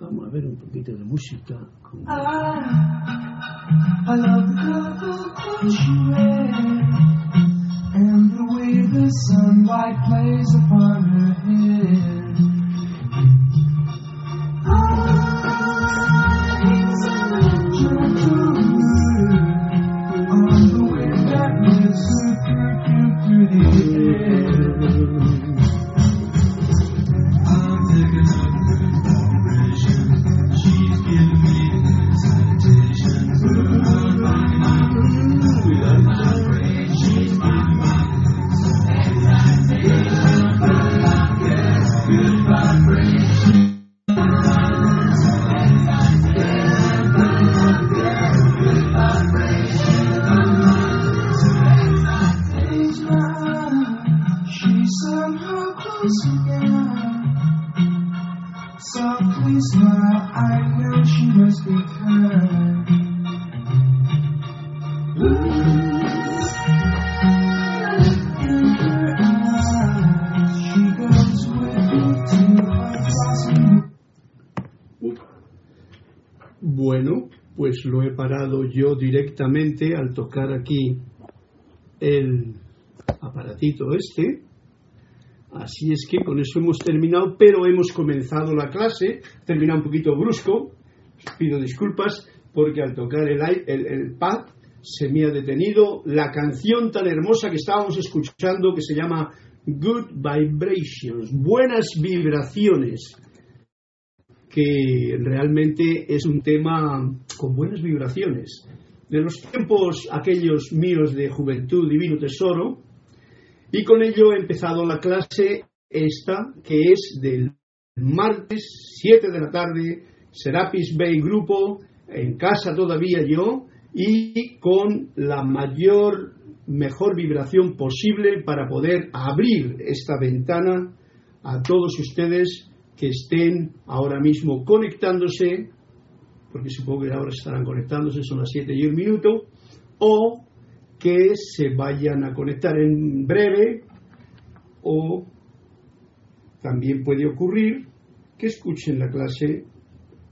Vamos a ver un poquito de música. I, I love the colorful clothes you wear and the way the sunlight plays upon her al tocar aquí el aparatito este. Así es que con eso hemos terminado, pero hemos comenzado la clase. Terminado un poquito brusco. Pido disculpas porque al tocar el, el pad se me ha detenido la canción tan hermosa que estábamos escuchando que se llama Good Vibrations, buenas vibraciones que realmente es un tema con buenas vibraciones. De los tiempos aquellos míos de juventud, divino tesoro, y con ello he empezado la clase esta, que es del martes 7 de la tarde, Serapis Bay Grupo, en casa todavía yo, y con la mayor, mejor vibración posible para poder abrir esta ventana a todos ustedes que estén ahora mismo conectándose, porque supongo que ahora estarán conectándose, son las 7 y un minuto, o que se vayan a conectar en breve, o también puede ocurrir que escuchen la clase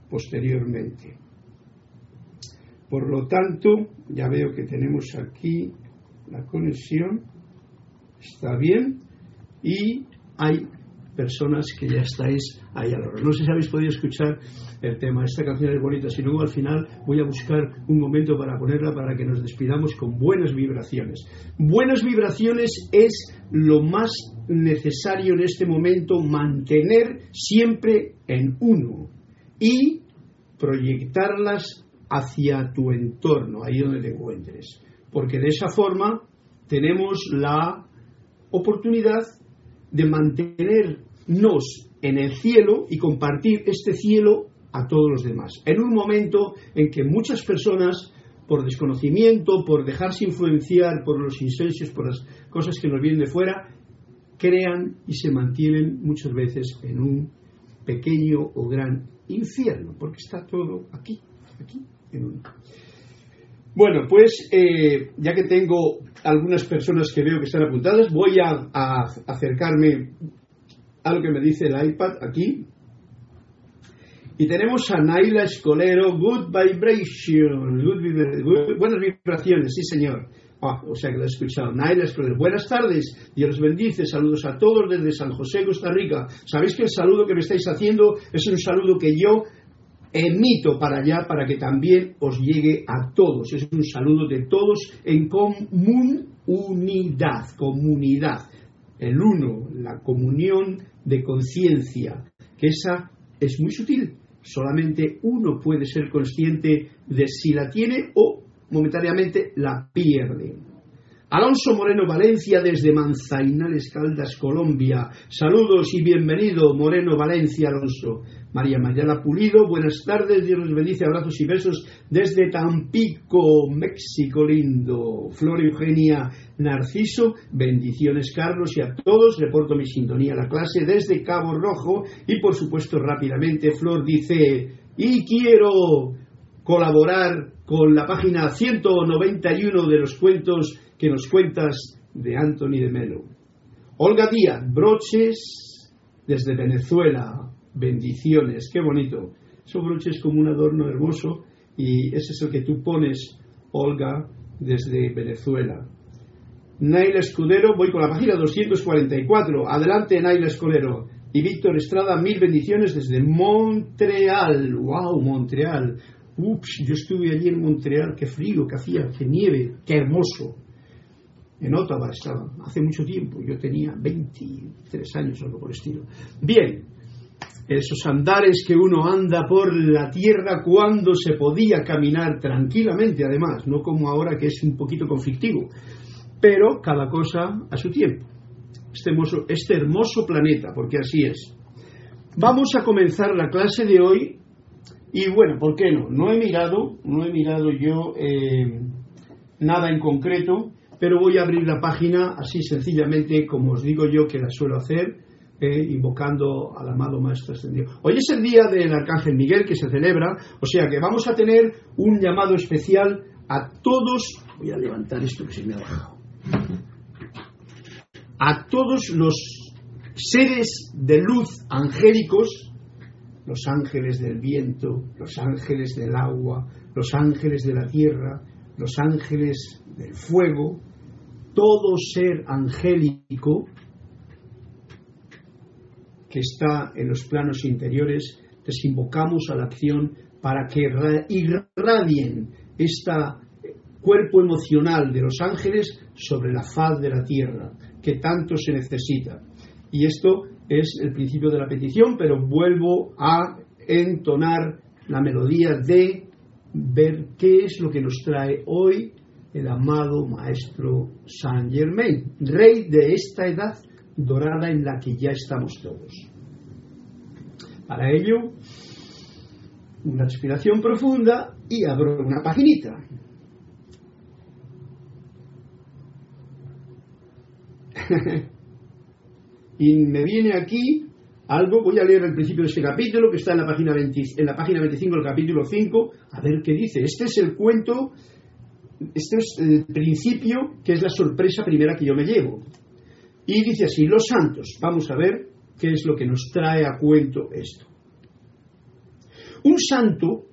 posteriormente. Por lo tanto, ya veo que tenemos aquí la conexión, está bien, y hay personas que ya estáis ahí a la hora. No sé si habéis podido escuchar el tema. Esta canción es bonita. Si luego al final voy a buscar un momento para ponerla para que nos despidamos con buenas vibraciones. Buenas vibraciones es lo más necesario en este momento mantener siempre en uno y proyectarlas hacia tu entorno, ahí donde te encuentres. Porque de esa forma tenemos la oportunidad de mantenernos en el cielo y compartir este cielo a todos los demás. En un momento en que muchas personas, por desconocimiento, por dejarse influenciar por los insensios, por las cosas que nos vienen de fuera, crean y se mantienen muchas veces en un pequeño o gran infierno, porque está todo aquí, aquí, en uno. Bueno, pues eh, ya que tengo algunas personas que veo que están apuntadas, voy a, a acercarme a lo que me dice el iPad aquí. Y tenemos a Naila Escolero, Good Vibration, good good- buenas vibraciones, sí señor. Ah, o sea que lo he escuchado. Naila Escolero, buenas tardes, Dios los bendice, saludos a todos desde San José, Costa Rica. Sabéis que el saludo que me estáis haciendo es un saludo que yo emito para allá para que también os llegue a todos. Es un saludo de todos en comunidad, comunidad. El uno, la comunión de conciencia, que esa es muy sutil. Solamente uno puede ser consciente de si la tiene o momentáneamente la pierde. Alonso Moreno Valencia desde Manzainales Caldas, Colombia. Saludos y bienvenido, Moreno Valencia Alonso. María Mayala Pulido, buenas tardes, Dios los bendice, abrazos y besos desde Tampico, México lindo. Flor Eugenia Narciso, bendiciones Carlos y a todos, reporto mi sintonía a la clase desde Cabo Rojo y por supuesto rápidamente Flor dice, y quiero colaborar con la página 191 de los cuentos que nos cuentas de Anthony de Melo. Olga Díaz, broches desde Venezuela, bendiciones, qué bonito. Son broches como un adorno hermoso y ese es el que tú pones, Olga, desde Venezuela. Naila Escudero, voy con la página 244. Adelante, Naila Escudero. Y Víctor Estrada, mil bendiciones desde Montreal. ¡Wow! Montreal. Ups, yo estuve allí en Montreal. Qué frío, qué hacía, qué nieve, qué hermoso. En Ottawa estaba, hace mucho tiempo. Yo tenía 23 años algo por el estilo. Bien, esos andares que uno anda por la tierra cuando se podía caminar tranquilamente, además, no como ahora que es un poquito conflictivo, pero cada cosa a su tiempo. Este hermoso, este hermoso planeta, porque así es. Vamos a comenzar la clase de hoy y bueno, ¿por qué no? No he mirado, no he mirado yo eh, nada en concreto, pero voy a abrir la página así sencillamente como os digo yo que la suelo hacer eh, invocando al amado Maestro Ascendido. Hoy es el día del Arcángel Miguel que se celebra, o sea que vamos a tener un llamado especial a todos. Voy a levantar esto que se me ha bajado. A todos los seres de luz angélicos, los ángeles del viento, los ángeles del agua, los ángeles de la tierra, los ángeles del fuego, todo ser angélico que está en los planos interiores, les invocamos a la acción para que irradien este cuerpo emocional de los ángeles sobre la faz de la tierra, que tanto se necesita. Y esto es el principio de la petición, pero vuelvo a entonar la melodía de ver qué es lo que nos trae hoy el amado Maestro Saint Germain, rey de esta edad dorada en la que ya estamos todos. Para ello, una respiración profunda y abro una paginita. y me viene aquí algo, voy a leer el principio de este capítulo que está en la página, 20, en la página 25 del capítulo 5, a ver qué dice. Este es el cuento, este es el principio que es la sorpresa primera que yo me llevo. Y dice así, los santos, vamos a ver qué es lo que nos trae a cuento esto. Un santo,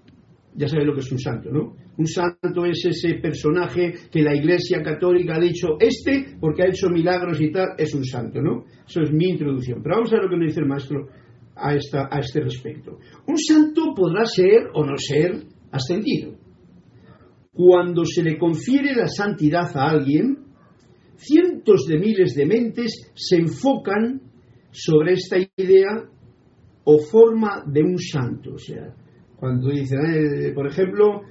ya sabéis lo que es un santo, ¿no? Un santo es ese personaje que la Iglesia Católica ha dicho, este, porque ha hecho milagros y tal, es un santo, ¿no? Eso es mi introducción. Pero vamos a ver lo que nos dice el maestro a, esta, a este respecto. Un santo podrá ser o no ser ascendido. Cuando se le confiere la santidad a alguien, cientos de miles de mentes se enfocan sobre esta idea o forma de un santo. O sea, cuando dicen, por ejemplo,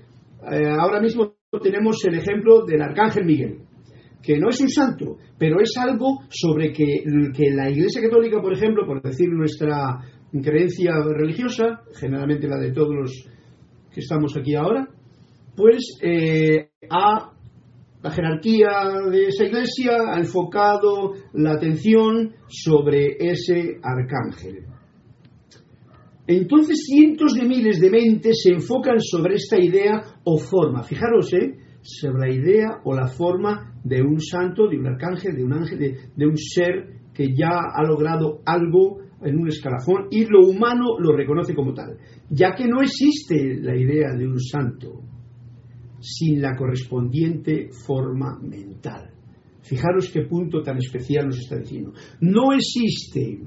eh, ahora mismo tenemos el ejemplo del Arcángel Miguel, que no es un santo, pero es algo sobre que, la Iglesia Católica, por ejemplo, por decir nuestra creencia religiosa, generalmente la de todos los que estamos aquí ahora, pues eh, ha la jerarquía de esa iglesia ha enfocado la atención sobre ese arcángel. Entonces cientos de miles de mentes se enfocan sobre esta idea o forma. Fijaros, ¿eh? sobre la idea o la forma de un santo, de un arcángel, de un ángel, de, de un ser que ya ha logrado algo en un escalafón y lo humano lo reconoce como tal, ya que no existe la idea de un santo sin la correspondiente forma mental. Fijaros qué punto tan especial nos está diciendo. No existe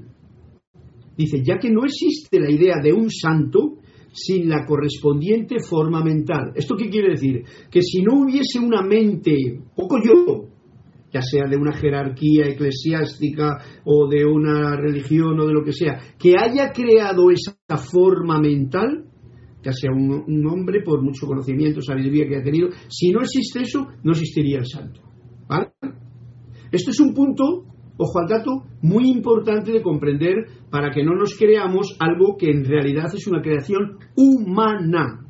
Dice, ya que no existe la idea de un santo sin la correspondiente forma mental. ¿Esto qué quiere decir? Que si no hubiese una mente, poco yo, ya sea de una jerarquía eclesiástica o de una religión o de lo que sea, que haya creado esa forma mental, ya sea un, hombre por mucho conocimiento, sabiduría que ha tenido, si no existe eso, no existiría el santo. ¿Vale? Esto es un punto ojo al dato, muy importante de comprender para que no nos creamos algo que en realidad es una creación humana.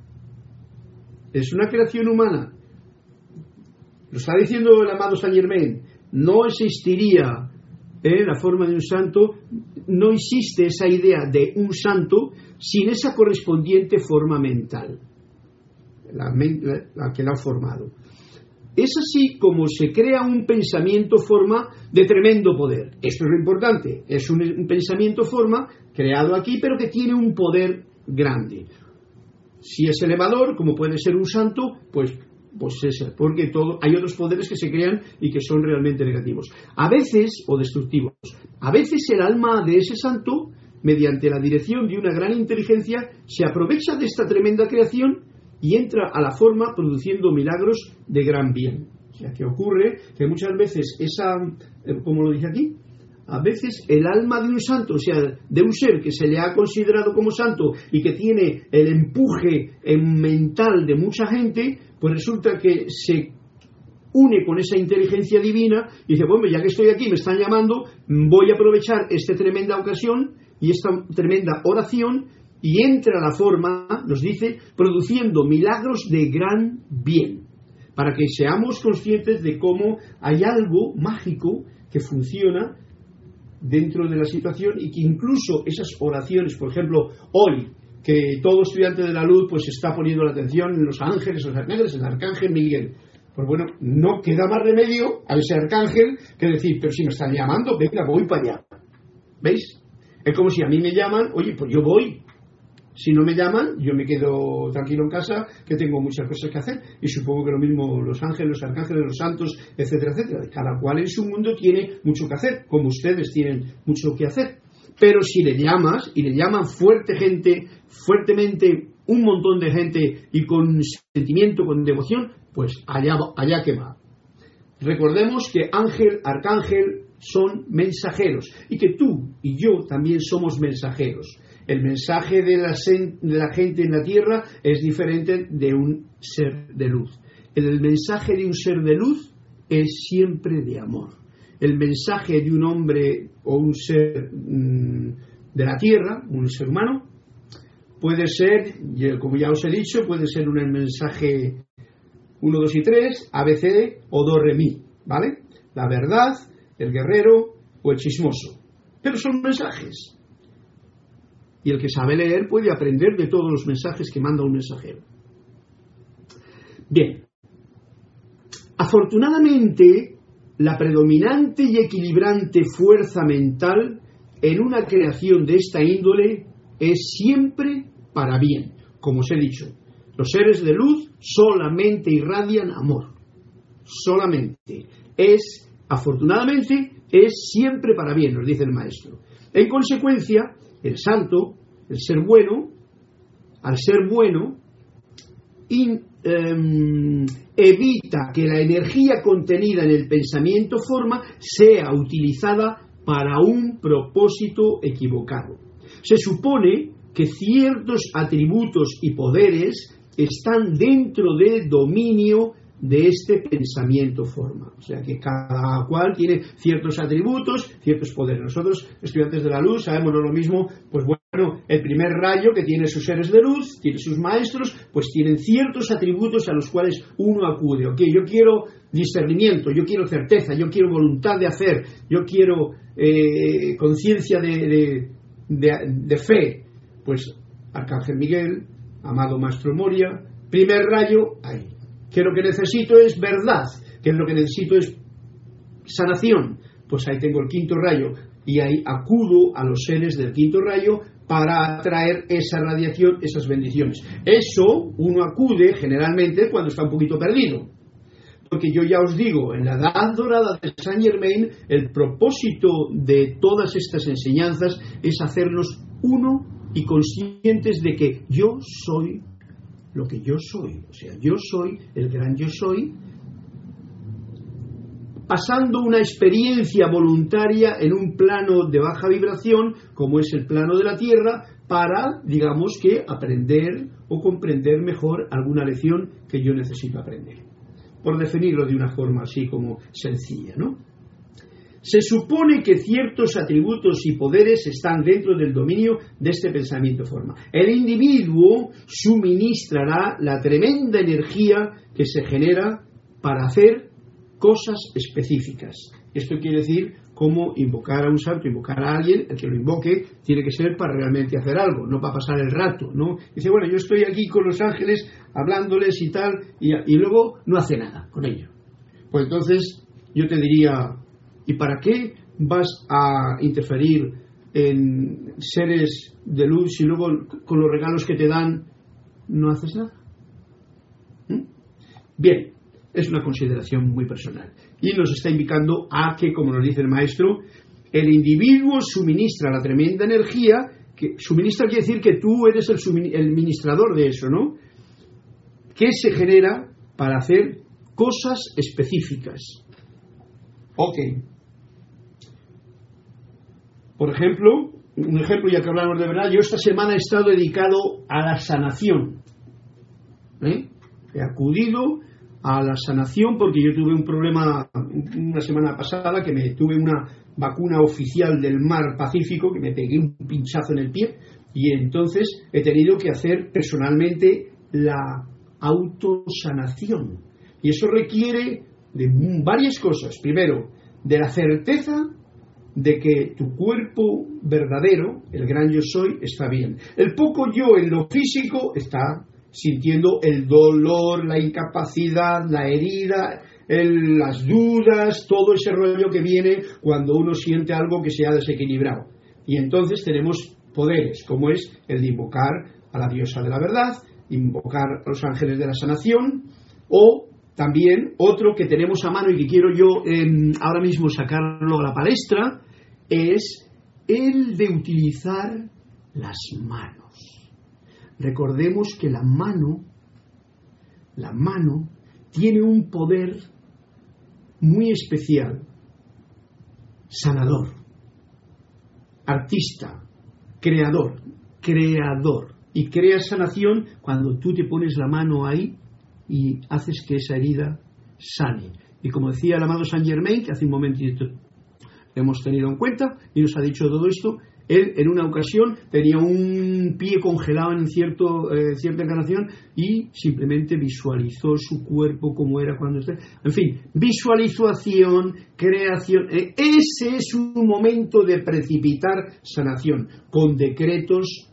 Es una creación humana. Lo está diciendo el amado Saint Germain. No existiría ¿eh? la forma de un santo, no existe esa idea de un santo sin esa correspondiente forma mental, la, la, la que la ha formado. Es así como se crea un pensamiento forma de tremendo poder. Esto es lo importante. Es un, pensamiento forma creado aquí, pero que tiene un poder grande. Si es elevador, como puede ser un santo, pues pues es porque todo, hay otros poderes que se crean y que son realmente negativos. A veces, o destructivos. A veces el alma de ese santo, mediante la dirección de una gran inteligencia, se aprovecha de esta tremenda creación y entra a la forma produciendo milagros de gran bien. O sea, que ocurre que muchas veces esa, eh, como lo dije aquí, a veces el alma de un santo, o sea, de un ser que se le ha considerado como santo y que tiene el empuje mental de mucha gente, pues resulta que se une con esa inteligencia divina y dice, bueno, ya que estoy aquí, me están llamando, voy a aprovechar esta tremenda ocasión y esta tremenda oración y entra la forma, nos dice, produciendo milagros de gran bien, para que seamos conscientes de cómo hay algo mágico que funciona dentro de la situación y que incluso esas oraciones, por ejemplo, hoy, que todo estudiante de la luz pues está poniendo la atención en los ángeles, los ángeles, el arcángel Miguel. Pues bueno, no queda más remedio a ese arcángel que decir, pero si me están llamando, venga, voy para allá. ¿Veis? Es como si a mí me llaman, oye, pues yo voy. Si no me llaman, yo me quedo tranquilo en casa, que tengo muchas cosas que hacer. Y supongo que lo mismo los ángeles, los arcángeles, los santos, etcétera, etcétera. Cada cual en su mundo tiene mucho que hacer, como ustedes tienen mucho que hacer. Pero si le llamas, y le llaman fuerte gente, fuertemente un montón de gente y con sentimiento, con devoción, pues allá, allá que va. Recordemos que ángel, arcángel son mensajeros y que tú y yo también somos mensajeros. El mensaje de la, de la gente en la tierra es diferente de un ser de luz. El mensaje de un ser de luz es siempre de amor. El mensaje de un hombre o un ser mm, de la tierra, un ser humano, puede ser, como ya os he dicho, puede ser un mensaje 1, 2 y 3, ABCD o do, re, mi, ¿vale? La verdad, el guerrero o el chismoso. Pero son mensajes. Y el que sabe leer puede aprender de todos los mensajes que manda un mensajero. Bien. Afortunadamente, la predominante y equilibrante fuerza mental en una creación de esta índole es siempre para bien. Como os he dicho, los seres de luz solamente irradian amor. Solamente. Es, afortunadamente, es siempre para bien, nos dice el maestro. En consecuencia, el santo, el ser bueno, al ser bueno, em, evita que la energía contenida en el pensamiento forma sea utilizada para un propósito equivocado. Se supone que ciertos atributos y poderes están dentro del dominio de este pensamiento forma. O sea que cada cual tiene ciertos atributos, ciertos poderes. Nosotros, estudiantes de la luz, sabemos lo mismo, pues bueno, el primer rayo que tiene sus seres de luz, tiene sus maestros, pues tienen ciertos atributos a los cuales uno acude. Ok, yo quiero discernimiento, yo quiero certeza, yo quiero voluntad de hacer, yo quiero eh, conciencia de, de fe. Pues Arcángel Miguel, amado Maestro Moria, primer rayo, ahí que lo que necesito es verdad, que lo que necesito es sanación, pues ahí tengo el quinto rayo y ahí acudo a los seres del quinto rayo para atraer esa radiación, esas bendiciones. Eso uno acude generalmente cuando está un poquito perdido. Porque yo ya os digo, en la edad dorada de Saint Germain, el propósito de todas estas enseñanzas es hacernos uno y conscientes de que yo soy lo que yo soy. O sea, yo soy el gran yo soy, pasando una experiencia voluntaria en un plano de baja vibración, como es el plano de la Tierra, para, digamos que, aprender o comprender mejor alguna lección que yo necesito aprender. Por definirlo de una forma así como sencilla, ¿no? Se supone que ciertos atributos y poderes están dentro del dominio de este pensamiento forma. El individuo suministrará la tremenda energía que se genera para hacer cosas específicas. Esto quiere decir cómo invocar a un santo, invocar a alguien, el que lo invoque tiene que ser para realmente hacer algo, no para pasar el rato, ¿no? Dice, bueno, yo estoy aquí con los ángeles hablándoles y tal, y, y luego no hace nada con ello. Pues entonces yo te diría, ¿Y para qué vas a interferir en seres de luz y luego con los regalos que te dan no haces nada. ¿Mm? Bien, es una consideración muy personal. Y nos está indicando a que, como nos dice el maestro, el individuo suministra la tremenda energía, que suministra quiere decir que tú eres el, el ministrador de eso, ¿no? Que se genera para hacer cosas específicas. Ok. Por ejemplo, un ejemplo ya que hablamos de verdad, yo esta semana he estado dedicado a la sanación. ¿eh? He acudido a la sanación porque yo tuve un problema una semana pasada que me tuve una vacuna oficial del mar Pacífico que me pegué un pinchazo en el pie y entonces he tenido que hacer personalmente la autosanación y eso requiere de varias cosas primero de la certeza de que tu cuerpo verdadero, el gran yo soy, está bien. El poco yo en lo físico está sintiendo el dolor, la incapacidad, la herida, las dudas, todo ese rollo que viene cuando uno siente algo que se ha desequilibrado. Y entonces tenemos poderes, como es el de invocar a la diosa de la verdad, invocar a los ángeles de la sanación, o también otro que tenemos a mano y que quiero yo em, ahora mismo sacarlo a la palestra, es el de utilizar las manos. Recordemos que la mano, la mano, tiene un poder muy especial, sanador, artista, creador, creador. Y crea sanación cuando tú te pones la mano ahí y haces que esa herida sane. Y como decía el amado Saint Germain, que hace un momentito hemos tenido en cuenta y nos ha dicho todo esto. Él en una ocasión tenía un pie congelado en cierto, eh, cierta encarnación y simplemente visualizó su cuerpo como era cuando está. En fin, visualización, creación. eh, ese es un momento de precipitar sanación, con decretos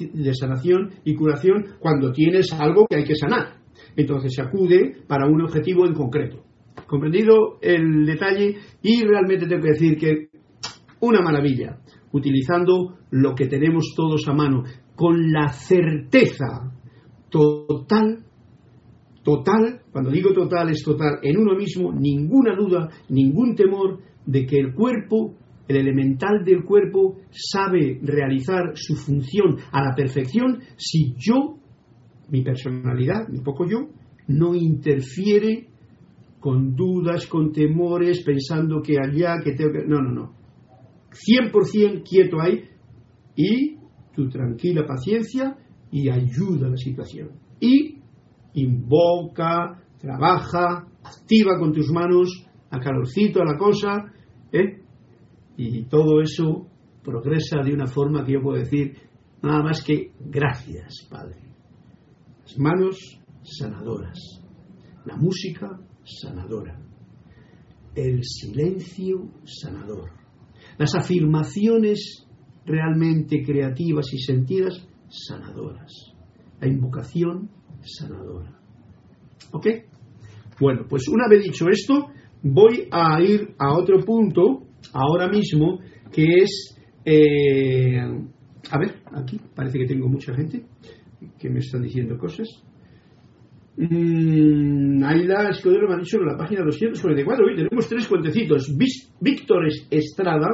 de sanación y curación cuando tienes algo que hay que sanar. Entonces se acude para un objetivo en concreto. Comprendido el detalle y realmente tengo que decir que una maravilla, utilizando lo que tenemos todos a mano, con la certeza total, total, cuando digo total es total, en uno mismo, ninguna duda, ningún temor de que el cuerpo, el elemental del cuerpo, sabe realizar su función a la perfección si yo, mi personalidad, mi poco yo, no interfiere con dudas, con temores, pensando que allá, que tengo que... No, no, no. 100% quieto ahí y tu tranquila paciencia y ayuda a la situación. Y invoca, trabaja, activa con tus manos, a calorcito a la cosa, ¿eh? y todo eso progresa de una forma que yo puedo decir nada más que gracias, Padre. Las manos sanadoras, la música sanadora, el silencio sanador, las afirmaciones realmente creativas y sentidas sanadoras, la invocación sanadora. ¿Ok? Bueno, pues una vez dicho esto, voy a ir a otro punto ahora mismo que es... eh, a ver, aquí parece que tengo mucha gente que me están diciendo cosas. Mm, Aida Escudero me ha dicho en la página 244. Hoy tenemos tres cuentecitos. Víctor Es- Estrada,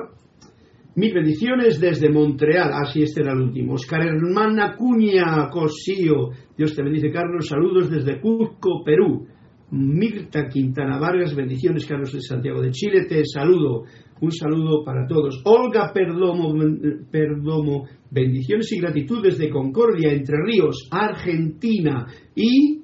mis bendiciones desde Montreal. Así este era el último. Oscar Hermana Cuña Cosío. Dios te bendice, Carlos. Saludos desde Cuzco, Perú. Mirta Quintana Vargas, bendiciones, Carlos de Santiago de Chile. Te saludo. Un saludo para todos. Olga Perdomo, bendiciones y gratitud desde Concordia, Entre Ríos, Argentina. Y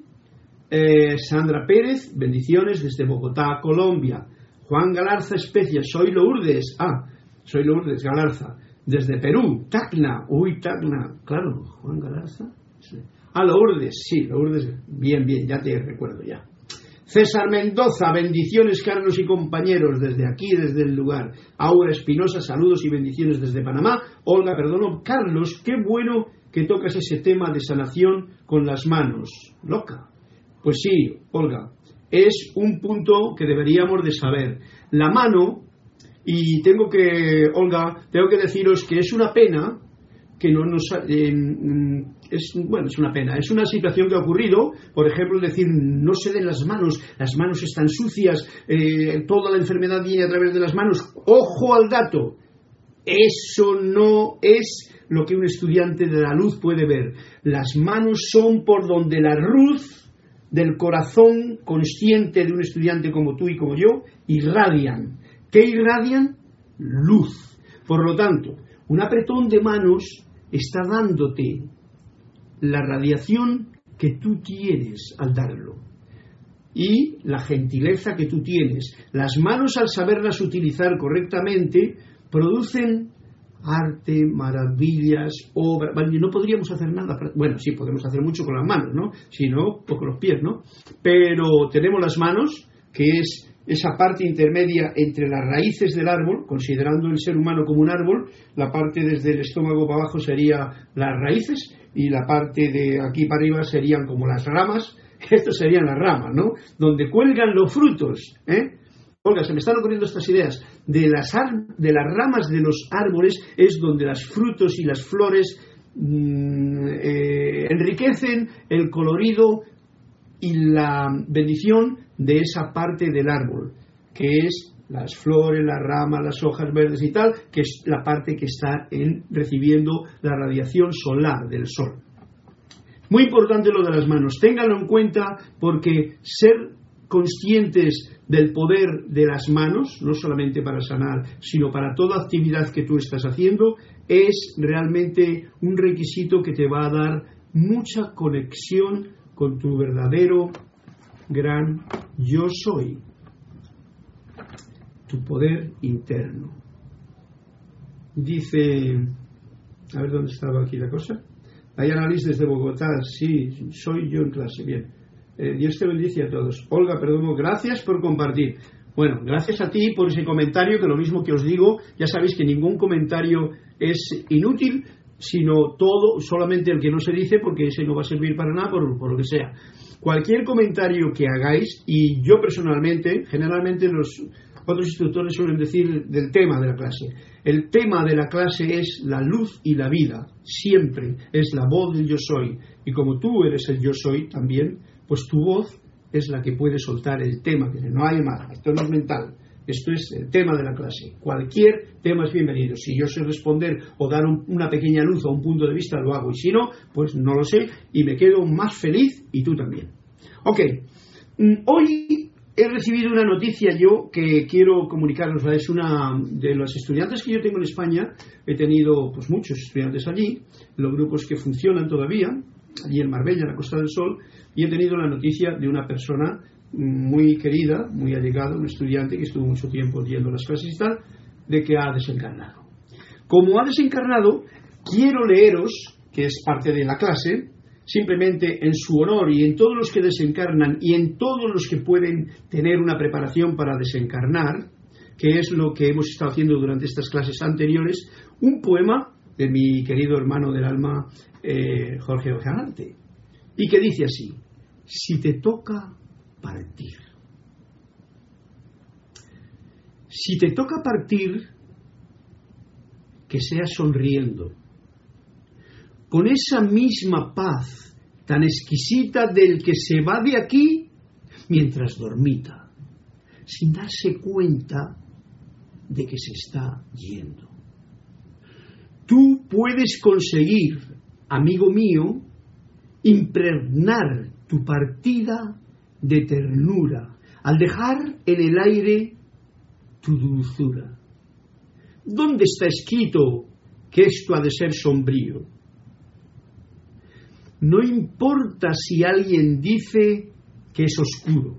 eh, Sandra Pérez, bendiciones desde Bogotá, Colombia. Juan Galarza Especia, soy Lourdes. Ah, soy Lourdes Galarza. Desde Perú, Tacna. Uy, Tacna. Claro, Juan Galarza. Ah, Lourdes, sí, Lourdes. Bien, bien, ya te recuerdo ya. César Mendoza, bendiciones Carlos y compañeros desde aquí, desde el lugar. Aura Espinosa, saludos y bendiciones desde Panamá. Olga, perdono. Carlos, qué bueno que tocas ese tema de sanación con las manos. Loca. Pues sí, Olga, es un punto que deberíamos de saber. La mano, y tengo que, Olga, tengo que deciros que es una pena que no nos eh, es bueno es una pena. Es una situación que ha ocurrido por ejemplo decir no se den las manos las manos están sucias eh, toda la enfermedad viene a través de las manos. Ojo al dato eso no es lo que un estudiante de la luz puede ver. Las manos son por donde la luz del corazón consciente de un estudiante como tú y como yo irradian. ¿qué irradian? luz. Por lo tanto un apretón de manos está dándote la radiación que tú tienes al darlo y la gentileza que tú tienes. Las manos al saberlas utilizar correctamente producen arte, maravillas, obras. no podríamos hacer nada. Bueno, sí, podemos hacer mucho con las manos, ¿no? Si no, pues con los pies, ¿no? Pero tenemos las manos, que es esa parte intermedia entre las raíces del árbol, considerando el ser humano como un árbol, la parte desde el estómago para abajo sería las raíces y la parte de aquí para arriba serían como las ramas, estas serían las ramas, ¿no? Donde cuelgan los frutos, ¿eh? Olga, se me están ocurriendo estas ideas. De las, de las ramas de los árboles es donde los frutos y las flores mmm, eh, enriquecen el colorido y la bendición de esa parte del árbol, que es las flores, las ramas, las hojas verdes y tal, que es la parte que está en, recibiendo la radiación solar del sol. Muy importante lo de las manos, ténganlo en cuenta porque ser conscientes del poder de las manos, no solamente para sanar, sino para toda actividad que tú estás haciendo, es realmente un requisito que te va a dar mucha conexión con tu verdadero gran yo soy, tu poder interno. Dice, a ver dónde estaba aquí la cosa. Hay análisis desde Bogotá, sí, soy yo en clase, bien. Eh, Dios te bendice a todos. Olga, perdón, gracias por compartir. Bueno, gracias a ti por ese comentario, que lo mismo que os digo, ya sabéis que ningún comentario es inútil, sino todo, solamente el que no se dice, porque ese no va a servir para nada, por, por lo que sea cualquier comentario que hagáis, y yo personalmente, generalmente los otros instructores suelen decir del tema de la clase. El tema de la clase es la luz y la vida, siempre es la voz del yo soy. Y como tú eres el yo soy también, pues tu voz es la que puede soltar el tema, que no hay más, esto no es mental, esto es el tema de la clase. Cualquier tema es bienvenido. Si yo sé responder o dar un, una pequeña luz o un punto de vista, lo hago. Y si no, pues no lo sé y me quedo más feliz y tú también. Ok, mm, hoy he recibido una noticia yo que quiero comunicaros. Es una de los estudiantes que yo tengo en España. He tenido pues muchos estudiantes allí, los grupos que funcionan todavía, allí en Marbella, en la Costa del Sol, y he tenido la noticia de una persona muy querida, muy allegada, un estudiante que estuvo mucho tiempo yendo las clases y tal, de que ha desencarnado. Como ha desencarnado, quiero leeros, que es parte de la clase, simplemente en su honor y en todos los que desencarnan y en todos los que pueden tener una preparación para desencarnar, que es lo que hemos estado haciendo durante estas clases anteriores, un poema de mi querido hermano del alma, eh, Jorge Ojanante, y que dice así, si te toca partir. Si te toca partir, que sea sonriendo, con esa misma paz tan exquisita del que se va de aquí mientras dormita, sin darse cuenta de que se está yendo. Tú puedes conseguir, amigo mío, impregnar tu partida de ternura al dejar en el aire tu dulzura. ¿Dónde está escrito que esto ha de ser sombrío? No importa si alguien dice que es oscuro.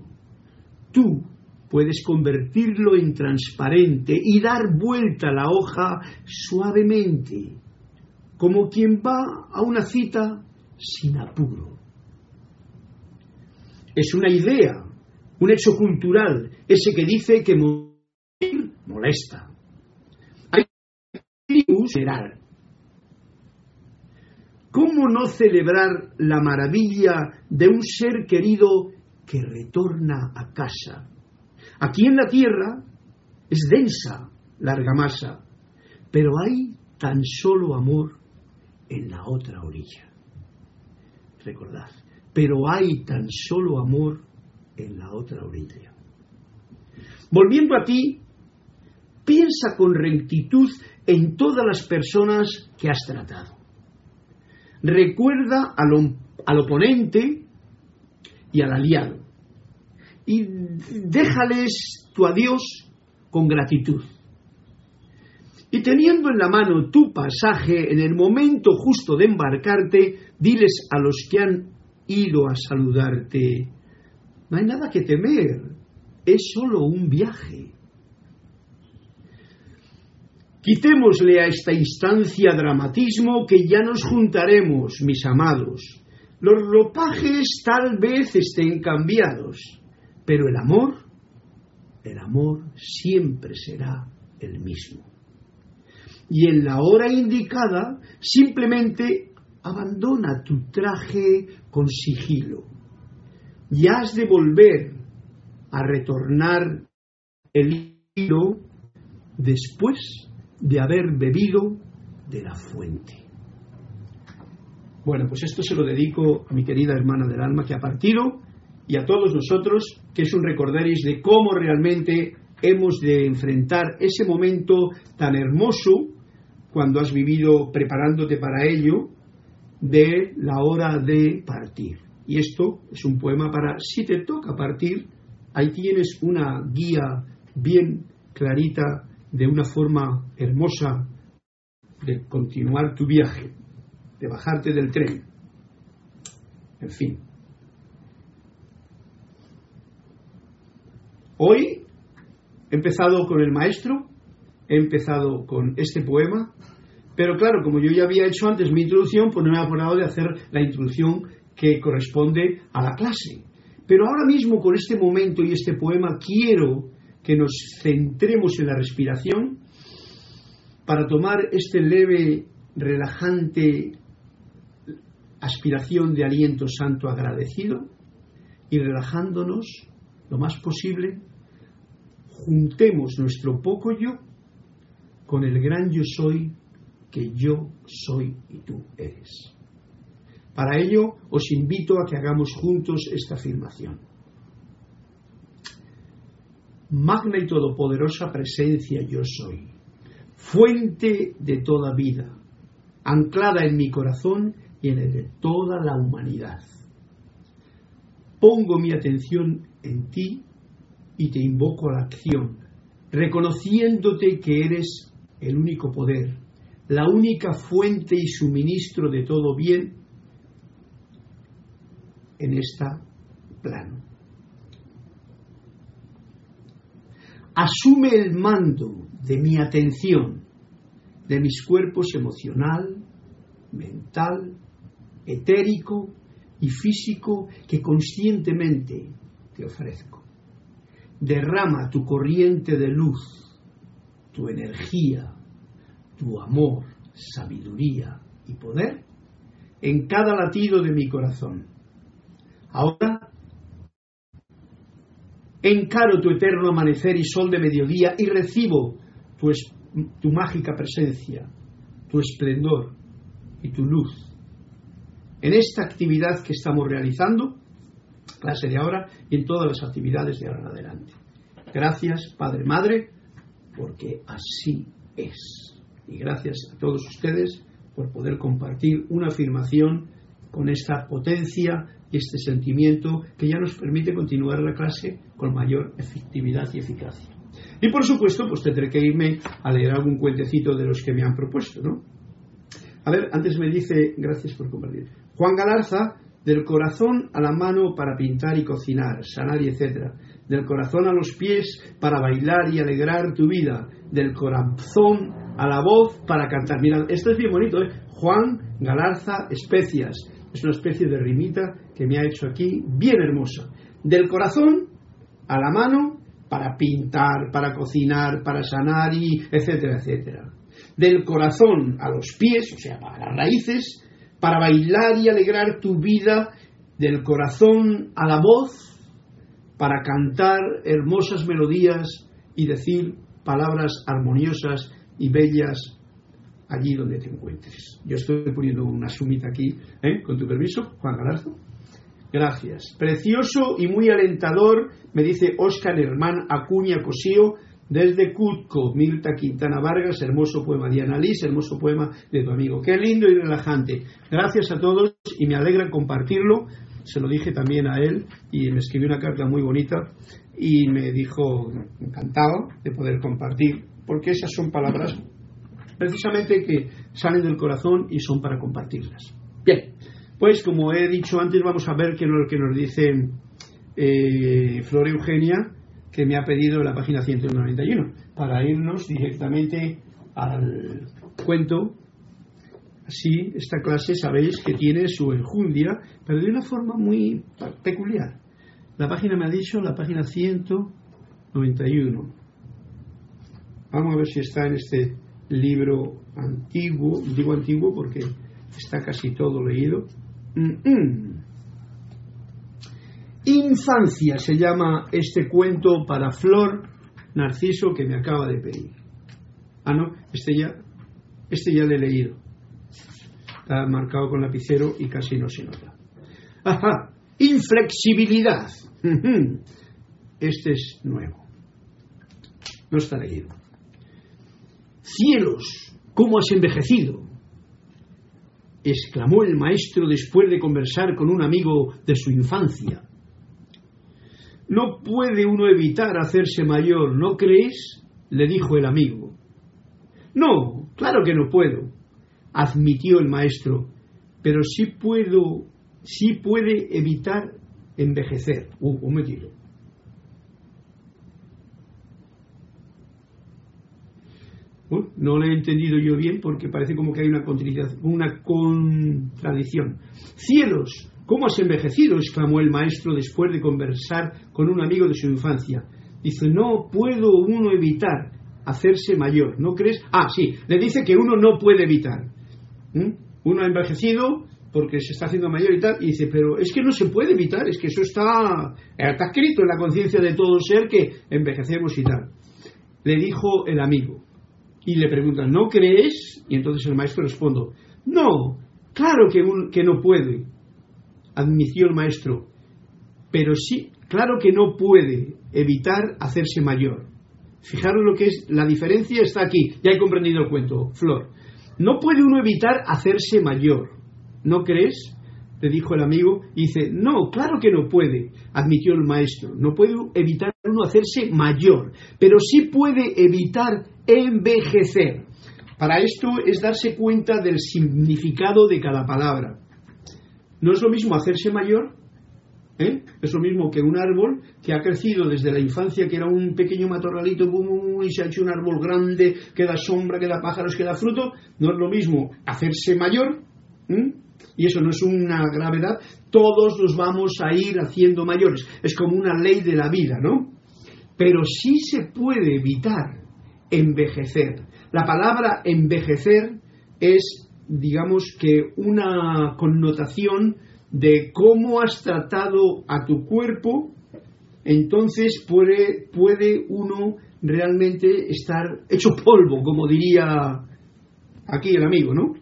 Tú puedes convertirlo en transparente y dar vuelta la hoja suavemente, como quien va a una cita sin apuro. Es una idea, un hecho cultural, ese que dice que morir molesta. Hay tribus general ¿Cómo no celebrar la maravilla de un ser querido que retorna a casa? Aquí en la tierra es densa la argamasa, pero hay tan solo amor en la otra orilla. Recordad, pero hay tan solo amor en la otra orilla. Volviendo a ti, piensa con rectitud en todas las personas que has tratado. Recuerda al, oponente y al aliado y déjales tu adiós con gratitud. Y teniendo en la mano tu pasaje, en el momento justo de embarcarte, diles a los que han ido a saludarte, no hay nada que temer, es solo un viaje. Quitémosle a esta instancia dramatismo que ya nos juntaremos, mis amados. Los ropajes tal vez estén cambiados, pero el amor, el amor siempre será el mismo. Y en la hora indicada, simplemente abandona tu traje con sigilo. Y has de volver a retornar el hilo después de haber bebido de la fuente. Bueno, pues esto se lo dedico a mi querida hermana del alma que ha partido y a todos nosotros, que es un recordaris de cómo realmente hemos de enfrentar ese momento tan hermoso cuando has vivido preparándote para ello de la hora de partir. Y esto es un poema para, si te toca partir, ahí tienes una guía bien clarita de una forma hermosa de continuar tu viaje, de bajarte del tren. En fin. Hoy he empezado con el maestro, he empezado con este poema, pero claro, como yo ya había hecho antes mi introducción, pues no me he acordado de hacer la introducción que corresponde a la clase. Pero ahora mismo con este momento y este poema quiero que nos centremos en la respiración para tomar este leve, relajante aspiración de aliento santo agradecido y relajándonos lo más posible, juntemos nuestro poco yo con el gran yo soy que yo soy y tú eres. Para ello os invito a que hagamos juntos esta afirmación. Magna y todopoderosa presencia yo soy, fuente de toda vida, anclada en mi corazón y en el de toda la humanidad. Pongo mi atención en ti y te invoco a la acción, reconociéndote que eres el único poder, la única fuente y suministro de todo bien en este plano. Asume el mando de mi atención, de mis cuerpos emocional, mental, etérico y físico que conscientemente te ofrezco. Derrama tu corriente de luz, tu energía, tu amor, sabiduría y poder en cada latido de mi corazón. Ahora encaro tu eterno amanecer y sol de mediodía y recibo tu, es, tu mágica presencia, tu esplendor y tu luz. En esta actividad que estamos realizando, clase de ahora y en todas las actividades de ahora en adelante. Gracias, Padre, Madre, porque así es. Y gracias a todos ustedes por poder compartir una afirmación con esta potencia y este sentimiento que ya nos permite continuar la clase con mayor efectividad y eficacia. Y por supuesto, pues tendré que irme a leer algún cuentecito de los que me han propuesto, ¿no? A ver, antes me dice, gracias por compartir. Juan Galarza, del corazón a la mano para pintar y cocinar, sanar y etcétera. Del corazón a los pies para bailar y alegrar tu vida. Del corazón a la voz para cantar. Mira, esto es bien bonito, ¿eh? Juan Galarza Especias. Es una especie de rimita que me ha hecho aquí, bien hermosa. Del corazón a la mano para pintar, para cocinar, para sanar y etcétera, etcétera. Del corazón a los pies, o sea, para las raíces, para bailar y alegrar tu vida. Del corazón a la voz, para cantar hermosas melodías y decir palabras armoniosas y bellas allí donde te encuentres. Yo estoy poniendo una sumita aquí, ¿eh? con tu permiso, Juan Galarzo. Gracias. Precioso y muy alentador, me dice Óscar Hermán Acuña Cosío, desde Cutco, Mirta Quintana Vargas, hermoso poema de Liz, hermoso poema de tu amigo. Qué lindo y relajante. Gracias a todos y me alegra compartirlo. Se lo dije también a él y me escribió una carta muy bonita y me dijo encantado de poder compartir, porque esas son palabras precisamente que salen del corazón y son para compartirlas. Bien, pues como he dicho antes, vamos a ver qué es lo que nos dice eh, Flor Eugenia que me ha pedido la página 191 para irnos directamente al cuento. Así, esta clase sabéis que tiene su enjundia, pero de una forma muy peculiar. La página me ha dicho, la página 191. Vamos a ver si está en este libro antiguo, digo antiguo porque está casi todo leído. Infancia se llama este cuento para Flor Narciso que me acaba de pedir. Ah, no, este ya, este ya lo he leído. Está marcado con lapicero y casi no se nota. Ajá, inflexibilidad. Este es nuevo. No está leído. Cielos, ¿cómo has envejecido? exclamó el maestro después de conversar con un amigo de su infancia. No puede uno evitar hacerse mayor, ¿no crees? le dijo el amigo. No, claro que no puedo, admitió el maestro, pero sí puedo, sí puede evitar envejecer. Uh, un momentito. No lo he entendido yo bien porque parece como que hay una, una contradicción. Cielos, ¿Cómo has envejecido? exclamó el maestro después de conversar con un amigo de su infancia. Dice, no puedo uno evitar hacerse mayor, ¿no crees? Ah, sí, le dice que uno no puede evitar. Uno ha envejecido porque se está haciendo mayor y tal, y dice, pero es que no se puede evitar, es que eso está, está escrito en la conciencia de todo ser que envejecemos y tal. Le dijo el amigo, y le pregunta, ¿no crees? Y entonces el maestro responde, no, claro que, un, que no puede admitió el maestro, pero sí, claro que no puede evitar hacerse mayor. Fijaros lo que es, la diferencia está aquí, ya he comprendido el cuento, Flor. No puede uno evitar hacerse mayor, ¿no crees? Le dijo el amigo, y dice, no, claro que no puede, admitió el maestro, no puede evitar uno hacerse mayor, pero sí puede evitar envejecer. Para esto es darse cuenta del significado de cada palabra. No es lo mismo hacerse mayor, ¿eh? es lo mismo que un árbol que ha crecido desde la infancia, que era un pequeño matorralito, y se ha hecho un árbol grande, que da sombra, que da pájaros, que da fruto. No es lo mismo hacerse mayor, y eso no es una gravedad, todos nos vamos a ir haciendo mayores. Es como una ley de la vida, ¿no? Pero sí se puede evitar envejecer. La palabra envejecer es digamos que una connotación de cómo has tratado a tu cuerpo, entonces puede, puede uno realmente estar hecho polvo, como diría aquí el amigo, ¿no?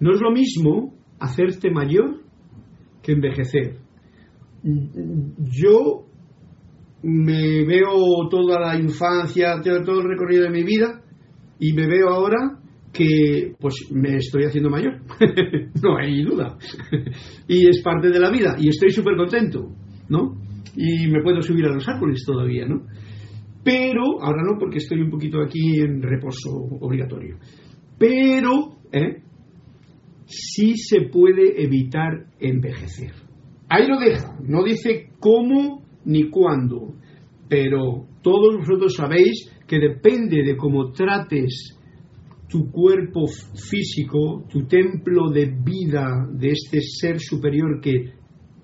No es lo mismo hacerte mayor que envejecer. Yo me veo toda la infancia, todo el recorrido de mi vida y me veo ahora que pues me estoy haciendo mayor, no hay duda. y es parte de la vida y estoy súper contento, ¿no? Y me puedo subir a los árboles todavía, ¿no? Pero, ahora no, porque estoy un poquito aquí en reposo obligatorio. Pero, ¿eh? sí se puede evitar envejecer. Ahí lo deja, no dice cómo ni cuándo, pero todos vosotros sabéis que depende de cómo trates tu cuerpo físico, tu templo de vida de este ser superior que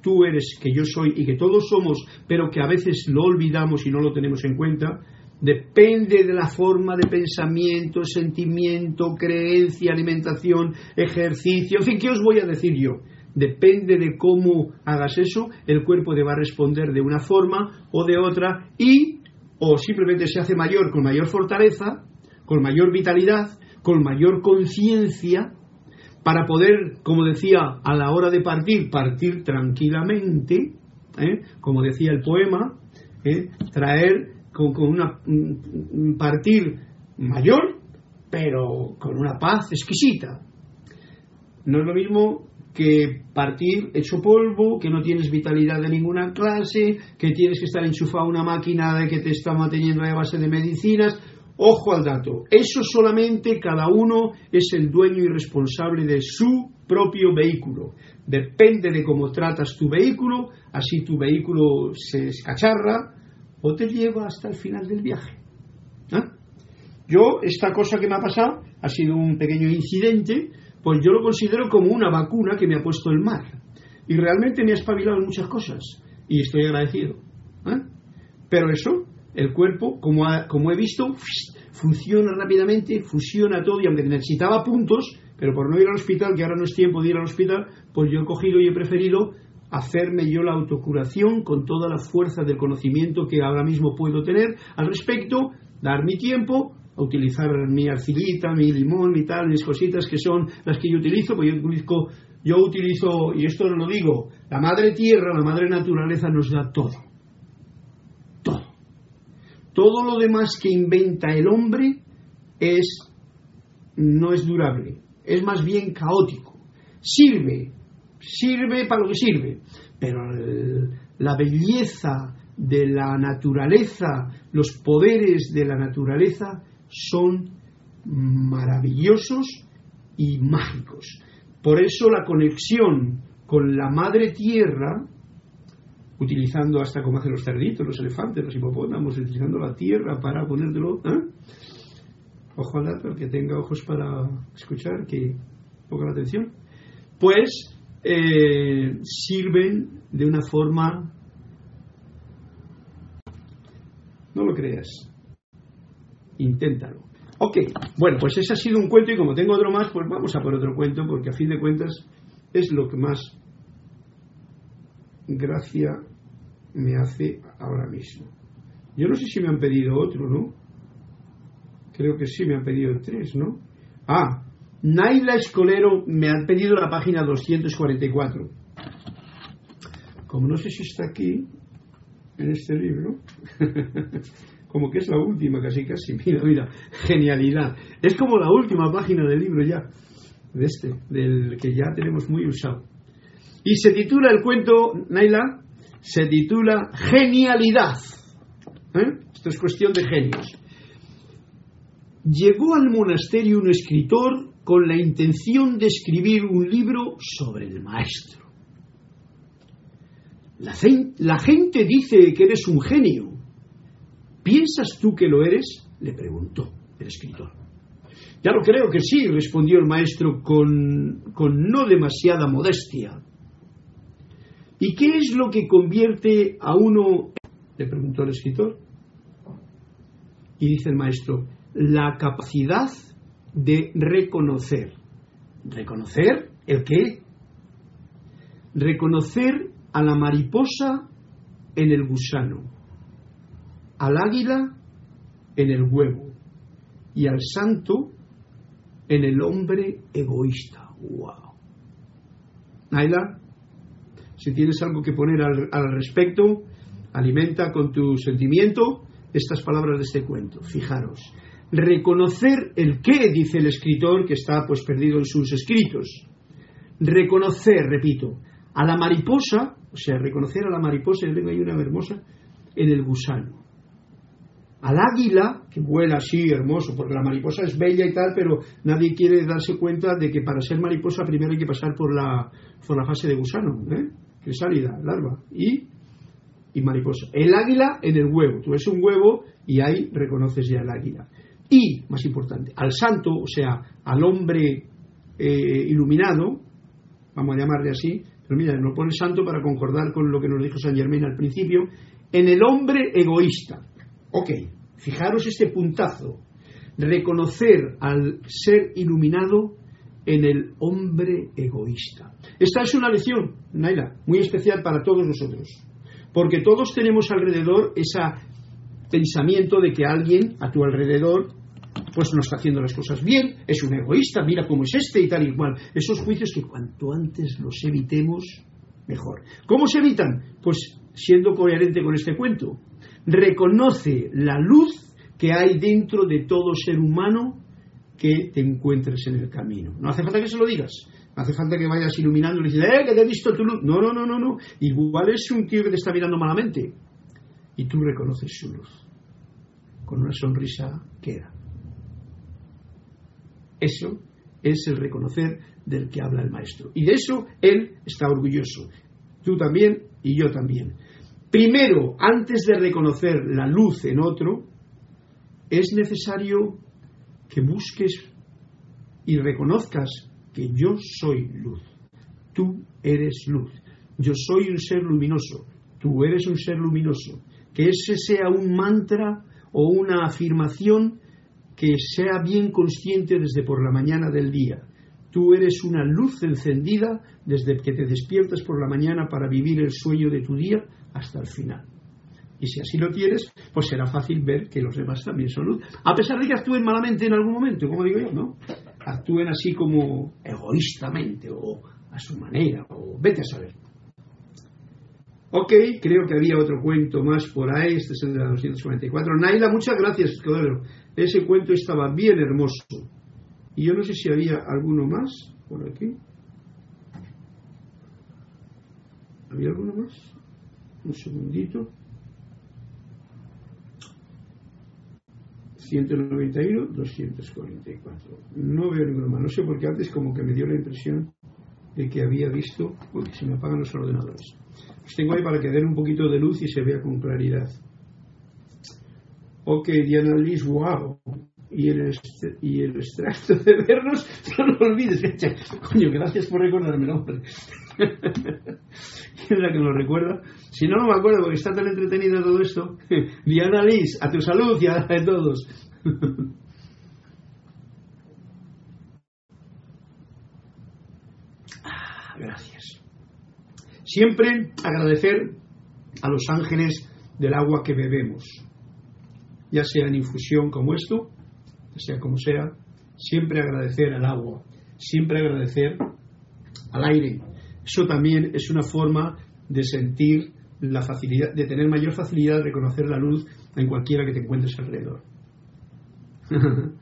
tú eres, que yo soy y que todos somos, pero que a veces lo olvidamos y no lo tenemos en cuenta, depende de la forma de pensamiento, sentimiento, creencia, alimentación, ejercicio, en fin, ¿qué os voy a decir yo? Depende de cómo hagas eso, el cuerpo te va a responder de una forma o de otra y o simplemente se hace mayor con mayor fortaleza con mayor vitalidad, con mayor conciencia, para poder, como decía, a la hora de partir, partir tranquilamente, ¿eh? como decía el poema, ¿eh? traer con, con una un partir mayor, pero con una paz exquisita. No es lo mismo que partir hecho polvo, que no tienes vitalidad de ninguna clase, que tienes que estar enchufado a una máquina de que te está manteniendo a base de medicinas. Ojo al dato, eso solamente cada uno es el dueño y responsable de su propio vehículo. Depende de cómo tratas tu vehículo, así tu vehículo se escacharra o te lleva hasta el final del viaje. ¿Ah? Yo, esta cosa que me ha pasado ha sido un pequeño incidente, pues yo lo considero como una vacuna que me ha puesto el mar. Y realmente me ha espabilado en muchas cosas. Y estoy agradecido. ¿eh? Pero eso, el cuerpo, como, ha- como he visto, funciona rápidamente, fusiona todo. Y aunque necesitaba puntos, pero por no ir al hospital, que ahora no es tiempo de ir al hospital, pues yo he cogido y he preferido hacerme yo la autocuración con toda la fuerza del conocimiento que ahora mismo puedo tener al respecto, dar mi tiempo, a utilizar mi arcillita, mi limón y tal, mis cositas que son las que yo utilizo, pues yo utilizo, yo utilizo, y esto lo digo, la madre tierra, la madre naturaleza nos da todo. Todo. Todo lo demás que inventa el hombre es no es durable, es más bien caótico. Sirve, sirve para lo que sirve, pero la belleza de la naturaleza, los poderes de la naturaleza son maravillosos y mágicos. Por eso la conexión con la madre tierra, utilizando hasta como hacen los cerditos, los elefantes, los hipopótamos, utilizando la tierra para ponértelo, ¿eh? ojo al dato, el que tenga ojos para escuchar, que ponga la atención, pues eh, sirven de una forma, no lo creas, inténtalo. Ok, bueno, pues ese ha sido un cuento y como tengo otro más, pues vamos a por otro cuento porque a fin de cuentas es lo que más gracia me hace ahora mismo. Yo no sé si me han pedido otro, ¿no? Creo que sí, me han pedido tres, ¿no? Ah, Naila Escolero me ha pedido la página 244. Como no sé si está aquí, en este libro, como que es la última, casi casi, mira, mira, genialidad. Es como la última página del libro ya, de este, del que ya tenemos muy usado. Y se titula el cuento, Naila, se titula Genialidad. ¿Eh? Esto es cuestión de genios. Llegó al monasterio un escritor con la intención de escribir un libro sobre el maestro. La, gente dice que eres un genio. ¿Piensas tú que lo eres? le preguntó el escritor. Ya lo creo que sí, respondió el maestro con, con no demasiada modestia. ¿Y qué es lo que convierte a uno? le preguntó el escritor. Y dice el maestro, la capacidad de reconocer. ¿Reconocer el qué? Reconocer a la mariposa en el gusano, al águila en el huevo y al santo en el hombre egoísta. ¡Wow! Naila, si tienes algo que poner al, respecto, alimenta con tu sentimiento estas palabras de este cuento. Fijaros, reconocer el qué, dice el escritor que está pues perdido en sus escritos. Reconocer, repito, a la mariposa, o sea, reconocer a la mariposa, yo tengo ahí una hermosa, en el gusano. Al águila, que vuela así, hermoso, porque la mariposa es bella y tal, pero nadie quiere darse cuenta de que para ser mariposa primero hay que pasar por la, por la fase de gusano, ¿eh? crisálida, larva, y, y mariposa. El águila en el huevo, tú ves un huevo y ahí reconoces ya el águila. Y, más importante, al santo, o sea, al hombre eh, iluminado, vamos a llamarle así, pero mira, nos pone santo para concordar con lo que nos dijo San Germain al principio, en el hombre egoísta. Ok, fijaros este puntazo. Reconocer al ser iluminado en el hombre egoísta. Esta es una lección, Naila, muy especial para todos nosotros. Porque todos tenemos alrededor ese pensamiento de que alguien a tu alrededor pues no está haciendo las cosas bien, es un egoísta, mira cómo es este y tal y cual. Esos juicios que cuanto antes los evitemos, mejor. ¿Cómo se evitan? Pues siendo coherente con este cuento. Reconoce la luz que hay dentro de todo ser humano que te encuentres en el camino. No hace falta que se lo digas. No hace falta que vayas iluminando y le dices, ¡eh, que te he visto tu luz! No, no, no, no, no. Igual es un tío que te está mirando malamente. Y tú reconoces su luz. Con una sonrisa queda. Eso es el reconocer del que habla el maestro. Y de eso él está orgulloso. Tú también y yo también. Primero, antes de reconocer la luz en otro, es necesario que busques y reconozcas que yo soy luz. Tú eres luz. Yo soy un ser luminoso. Tú eres un ser luminoso. Que ese sea un mantra o una afirmación que sea bien consciente desde por la mañana del día. Tú eres una luz encendida desde que te despiertas por la mañana para vivir el sueño de tu día hasta el final. Y si así lo tienes, pues será fácil ver que los demás también son luz. A pesar de que actúen malamente en algún momento, como digo yo, ¿no? Actúen así como egoístamente o a su manera, o vete a saber. Ok, creo que había otro cuento más por ahí, este es el de la 244. Naila, muchas gracias, Escudero. Ese cuento estaba bien hermoso. Y yo no sé si había alguno más por aquí. ¿Había alguno más? Un segundito. 191, 244. No veo ninguno más. No sé por qué antes como que me dio la impresión de que había visto, porque se me apagan los ordenadores. Los tengo ahí para que den un poquito de luz y se vea con claridad. Ok, Diana Liz, wow. Y el, y el extracto de vernos, no lo olvides. Coño, gracias por recordármelo, hombre. ¿Quién es la que lo recuerda? Si no, no me acuerdo porque está tan entretenido todo esto. Diana Liz, a tu salud y a la de todos. Ah, Gracias. Siempre agradecer a los ángeles del agua que bebemos, ya sea en infusión como esto, sea como sea, siempre agradecer al agua, siempre agradecer al aire. Eso también es una forma de sentir la facilidad, de tener mayor facilidad de reconocer la luz en cualquiera que te encuentres alrededor.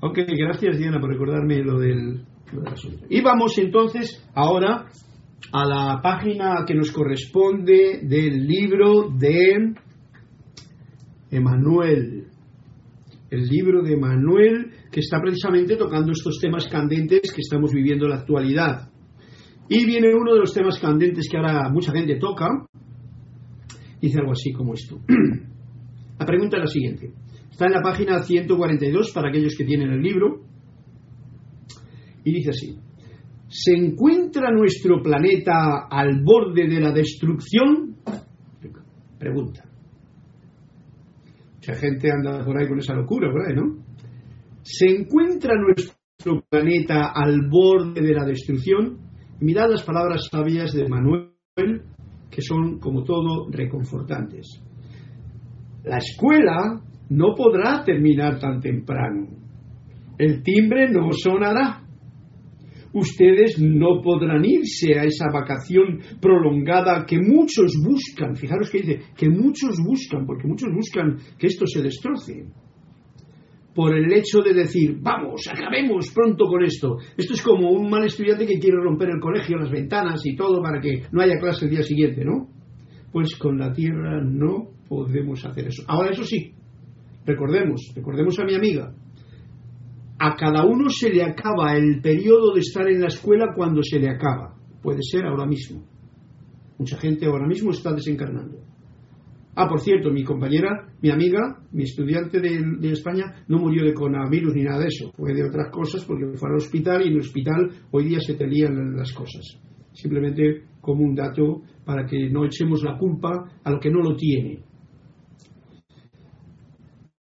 ok, gracias Diana por recordarme lo del, lo del asunto. Y vamos entonces ahora a la página que nos corresponde del libro de Emanuel. El libro de Emanuel que está precisamente tocando estos temas candentes que estamos viviendo en la actualidad. Y viene uno de los temas candentes que ahora mucha gente toca. Dice algo así como esto. La pregunta es la siguiente. Está en la página 142 para aquellos que tienen el libro. Y dice así. ¿Se encuentra nuestro planeta al borde de la destrucción? Pregunta. Mucha gente anda por ahí con esa locura. ¿No? ¿Se encuentra nuestro planeta al borde de la destrucción? Mirad las palabras sabias de Manuel, que son, como todo, reconfortantes. La escuela no podrá terminar tan temprano. El timbre no sonará. Ustedes no podrán irse a esa vacación prolongada que muchos buscan. Fijaros que dice que muchos buscan, porque muchos buscan que esto se destroce por el hecho de decir, vamos, acabemos pronto con esto. Esto es como un mal estudiante que quiere romper el colegio, las ventanas y todo para que no haya clase el día siguiente, ¿no? Pues con la Tierra no podemos hacer eso. Ahora, eso sí, recordemos, recordemos a mi amiga, a cada uno se le acaba el periodo de estar en la escuela cuando se le acaba. Puede ser ahora mismo. Mucha gente ahora mismo está desencarnando. Ah, por cierto, mi compañera, mi amiga, mi estudiante de, España, no murió de coronavirus ni nada de eso. Fue de otras cosas porque fue al hospital y en el hospital hoy día se te lían las cosas. Simplemente como un dato para que no echemos la culpa a lo que no lo tiene.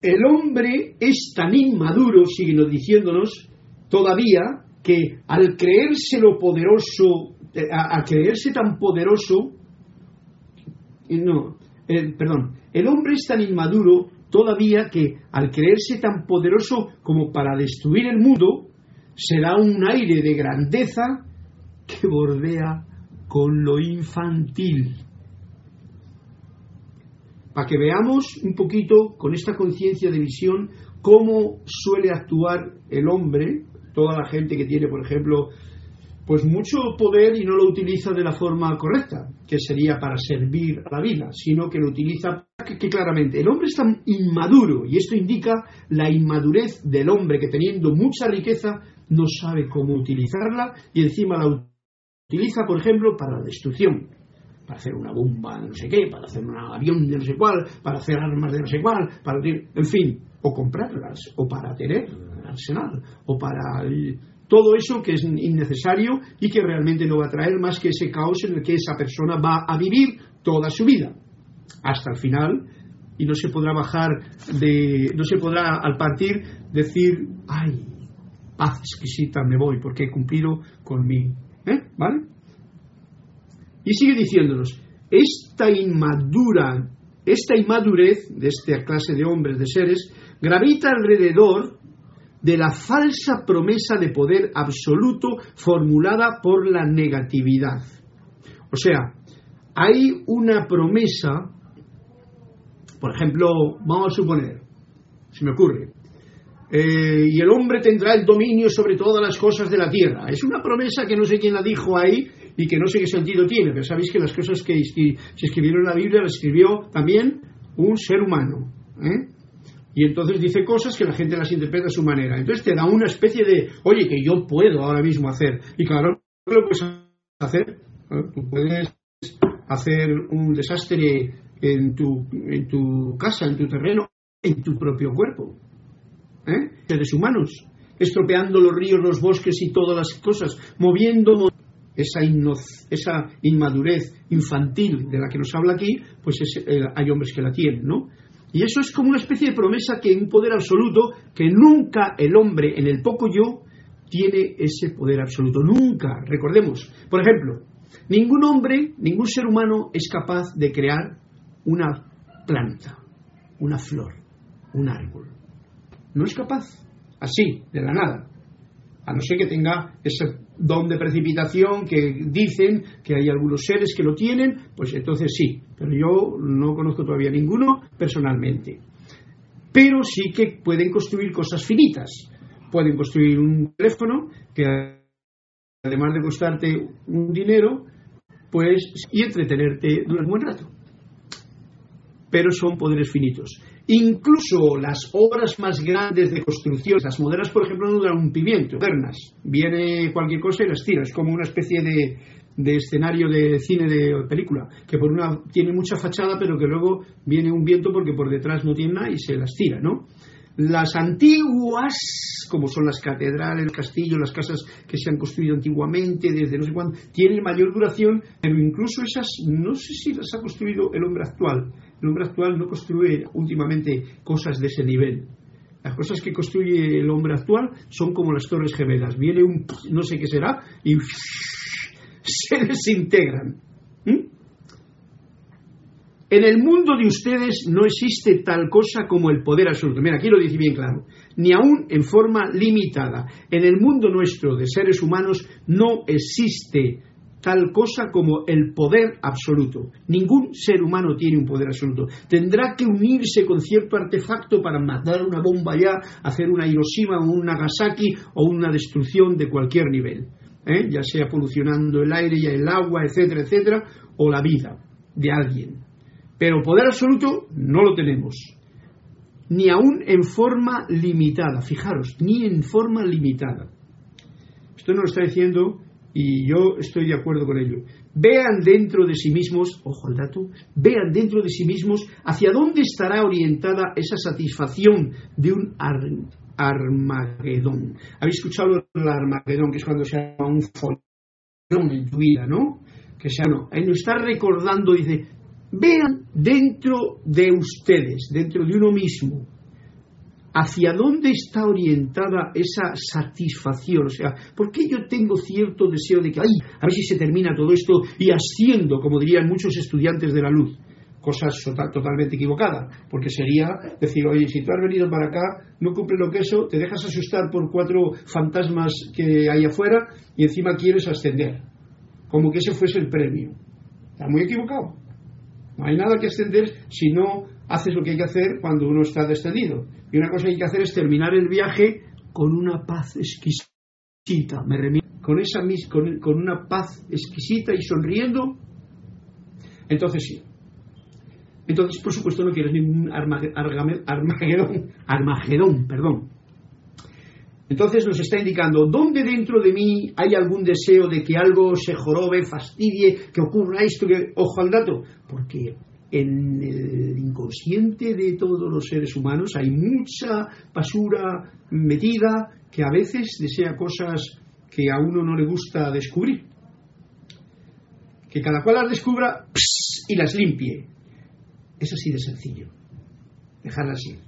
El hombre es tan inmaduro, siguen diciéndonos, todavía, que al creerse lo poderoso, a, a creerse tan poderoso, no, eh, perdón, el hombre es tan inmaduro todavía que al creerse tan poderoso como para destruir el mundo, se da un aire de grandeza que bordea con lo infantil. Para que veamos un poquito con esta conciencia de visión cómo suele actuar el hombre, toda la gente que tiene, por ejemplo, pues mucho poder y no lo utiliza de la forma correcta, que sería para servir a la vida, sino que lo utiliza que, que, claramente el hombre es inmaduro y esto indica la inmadurez del hombre que teniendo mucha riqueza no sabe cómo utilizarla y encima la utiliza, por ejemplo, para la destrucción, para hacer una bomba de no sé qué, para hacer un avión de no sé cuál, para hacer armas de no sé cuál, para en fin, o comprarlas, o para tener arsenal, o para todo eso que es innecesario y que realmente no va a traer más que ese caos en el que esa persona va a vivir toda su vida, hasta el final, y no se podrá bajar de, no se podrá al partir decir, ay, paz exquisita, me voy, porque he cumplido con mi, ¿eh? ¿vale? Y sigue diciéndonos, esta inmadura, esta inmadurez de esta clase de hombres, de seres, gravita alrededor de la falsa promesa de poder absoluto formulada por la negatividad. O sea, hay una promesa, por ejemplo, vamos a suponer, se me ocurre, eh, y el hombre tendrá el dominio sobre todas las cosas de la tierra. Es una promesa que no sé quién la dijo ahí y que no sé qué sentido tiene, pero sabéis que las cosas que se escribieron en la Biblia las escribió también un ser humano. ¿eh? Y entonces dice cosas que la gente las interpreta a su manera. Entonces te da una especie de, oye, que yo puedo ahora mismo hacer. Y claro, lo puedes hacer. Tú puedes hacer un desastre en tu, en tu casa, en tu terreno, en tu propio cuerpo. ¿Eh? Seres humanos. Estropeando los ríos, los bosques y todas las cosas. Moviendo esa, inmadurez infantil de la que nos habla aquí, pues es, eh, hay hombres que la tienen, ¿no? Y eso es como una especie de promesa que un poder absoluto, que nunca el hombre en el poco yo tiene ese poder absoluto. Nunca. Recordemos, por ejemplo, ningún hombre, ningún ser humano es capaz de crear una planta, una flor, un árbol. No es capaz. Así, de la nada. A no ser que tenga ese don de precipitación que dicen que hay algunos seres que lo tienen, pues entonces sí, pero yo no conozco todavía ninguno personalmente. Pero sí que pueden construir cosas finitas. Pueden construir un teléfono que además de costarte un dinero, pues y entretenerte durante un buen rato. Pero son poderes finitos. Incluso las obras más grandes de construcción, las modernas, por ejemplo, no duran un pimiento, modernas. Viene cualquier cosa y las tira. Es como una especie de, de escenario de cine de película, que por una tiene mucha fachada, pero que luego viene un viento porque por detrás no tiene nada y se las tira, ¿no? Las antiguas, como son las catedrales, los castillos, las casas que se han construido antiguamente, desde no sé cuándo, tienen mayor duración, pero incluso esas, no sé si las ha construido el hombre actual. El hombre actual no construye últimamente cosas de ese nivel. Las cosas que construye el hombre actual son como las torres gemelas. Viene un no sé qué será y se desintegran. ¿Mm? En el mundo de ustedes no existe tal cosa como el poder absoluto. Mira, aquí lo dice bien claro. Ni aún en forma limitada. En el mundo nuestro de seres humanos no existe tal cosa como el poder absoluto. Ningún ser humano tiene un poder absoluto. Tendrá que unirse con cierto artefacto para matar una bomba ya, hacer una Hiroshima o un Nagasaki o una destrucción de cualquier nivel. ¿eh? Ya sea polucionando el aire y el agua, etcétera, etcétera, o la vida de alguien. Pero poder absoluto no lo tenemos. Ni aún en forma limitada. Fijaros, ni en forma limitada. Esto nos lo está diciendo y yo estoy de acuerdo con ello. Vean dentro de sí mismos, ojo al dato, vean dentro de sí mismos hacia dónde estará orientada esa satisfacción de un ar Armagedón. ¿Habéis escuchado el Armagedón, que es cuando se llama un follón en tu vida, ¿no? Que se no, ahí nos está recordando, dice, vean dentro de ustedes, dentro de uno mismo, hacia dónde está orientada esa satisfacción. O sea, ¿por qué yo tengo cierto deseo de que, ay, a ver si se termina todo esto y asciendo, como dirían muchos estudiantes de la luz? tota- totalmente equivocadas, porque sería decir, oye, si tú has venido para acá, no cumple lo que eso, te dejas asustar por cuatro fantasmas que hay afuera y encima quieres ascender, como que ese fuese el premio. Está muy equivocado. No hay nada que ascender si no haces lo que hay que hacer cuando uno está descendido. Y una cosa que hay que hacer es terminar el viaje con una paz exquisita. Me remito con esa con, con una paz exquisita y sonriendo. Entonces sí. Entonces, por supuesto, no quieres ningún armagedón, armagedón, perdón. Entonces nos está indicando dónde dentro de mí hay algún deseo de que algo se jorobe, fastidie, que ocurra esto, que ojo al dato, porque en el inconsciente de todos los seres humanos hay mucha basura metida que a veces desea cosas que a uno no le gusta descubrir. Que cada cual las descubra y las limpie. Es así de sencillo. Dejarlas ir.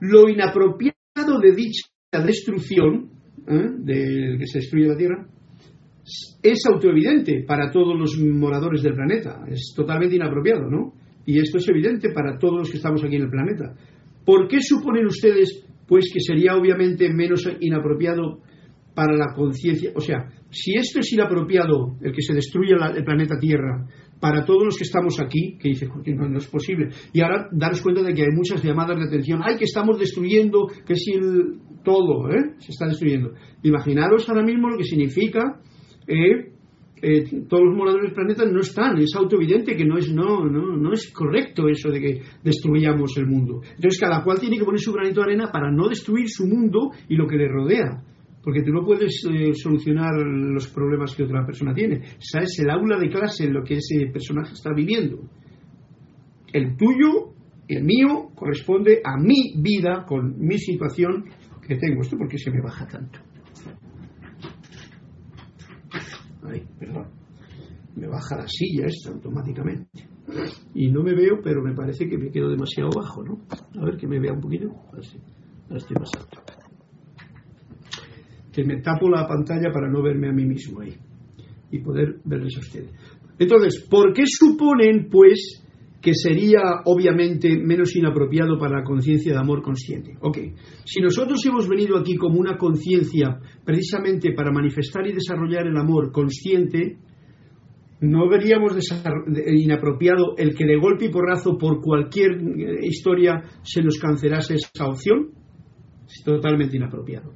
Lo inapropiado de dicha destrucción, ¿eh? del que se destruye la Tierra, es autoevidente para todos los moradores del planeta. Es totalmente inapropiado, ¿no? Y esto es evidente para todos los que estamos aquí en el planeta. ¿Por qué suponen ustedes, pues, que sería obviamente menos inapropiado para la conciencia? O sea, si esto es inapropiado, el que se destruya el planeta Tierra, para todos los que estamos aquí, que dice, "Joder, no, no es posible. Y ahora daros cuenta de que hay muchas llamadas de atención. ¡Ay, que estamos destruyendo! Que si el todo, ¿eh? Se está destruyendo. Imaginaros ahora mismo lo que significa todos los moradores del planeta no están, es autoevidente que no es, no, no, no es correcto eso de que destruyamos el mundo. Entonces cada cual tiene que poner su granito de arena para no destruir su mundo y lo que le rodea. Porque tú no puedes eh, solucionar los problemas que otra persona tiene. Esa es el aula de clase en lo que ese personaje está viviendo. El tuyo el mío corresponde a mi vida con mi situación que tengo. ¿Esto por qué se me baja tanto? Ay, perdón. Me baja la silla esta automáticamente. Y no me veo, pero me parece que me quedo demasiado bajo, ¿no? A ver que me vea un poquito. Ahora sí. Ahora estoy más alto. Que me tapo la pantalla para no verme a mí mismo ahí. Y poder verles a ustedes. Entonces, ¿por qué suponen, pues, que sería obviamente menos inapropiado para la conciencia de amor consciente. Ok, si nosotros hemos venido aquí como una conciencia precisamente para manifestar y desarrollar el amor consciente, ¿no veríamos de- inapropiado el que de golpe y porrazo por cualquier eh, historia se nos cancelase esa opción? Es totalmente inapropiado.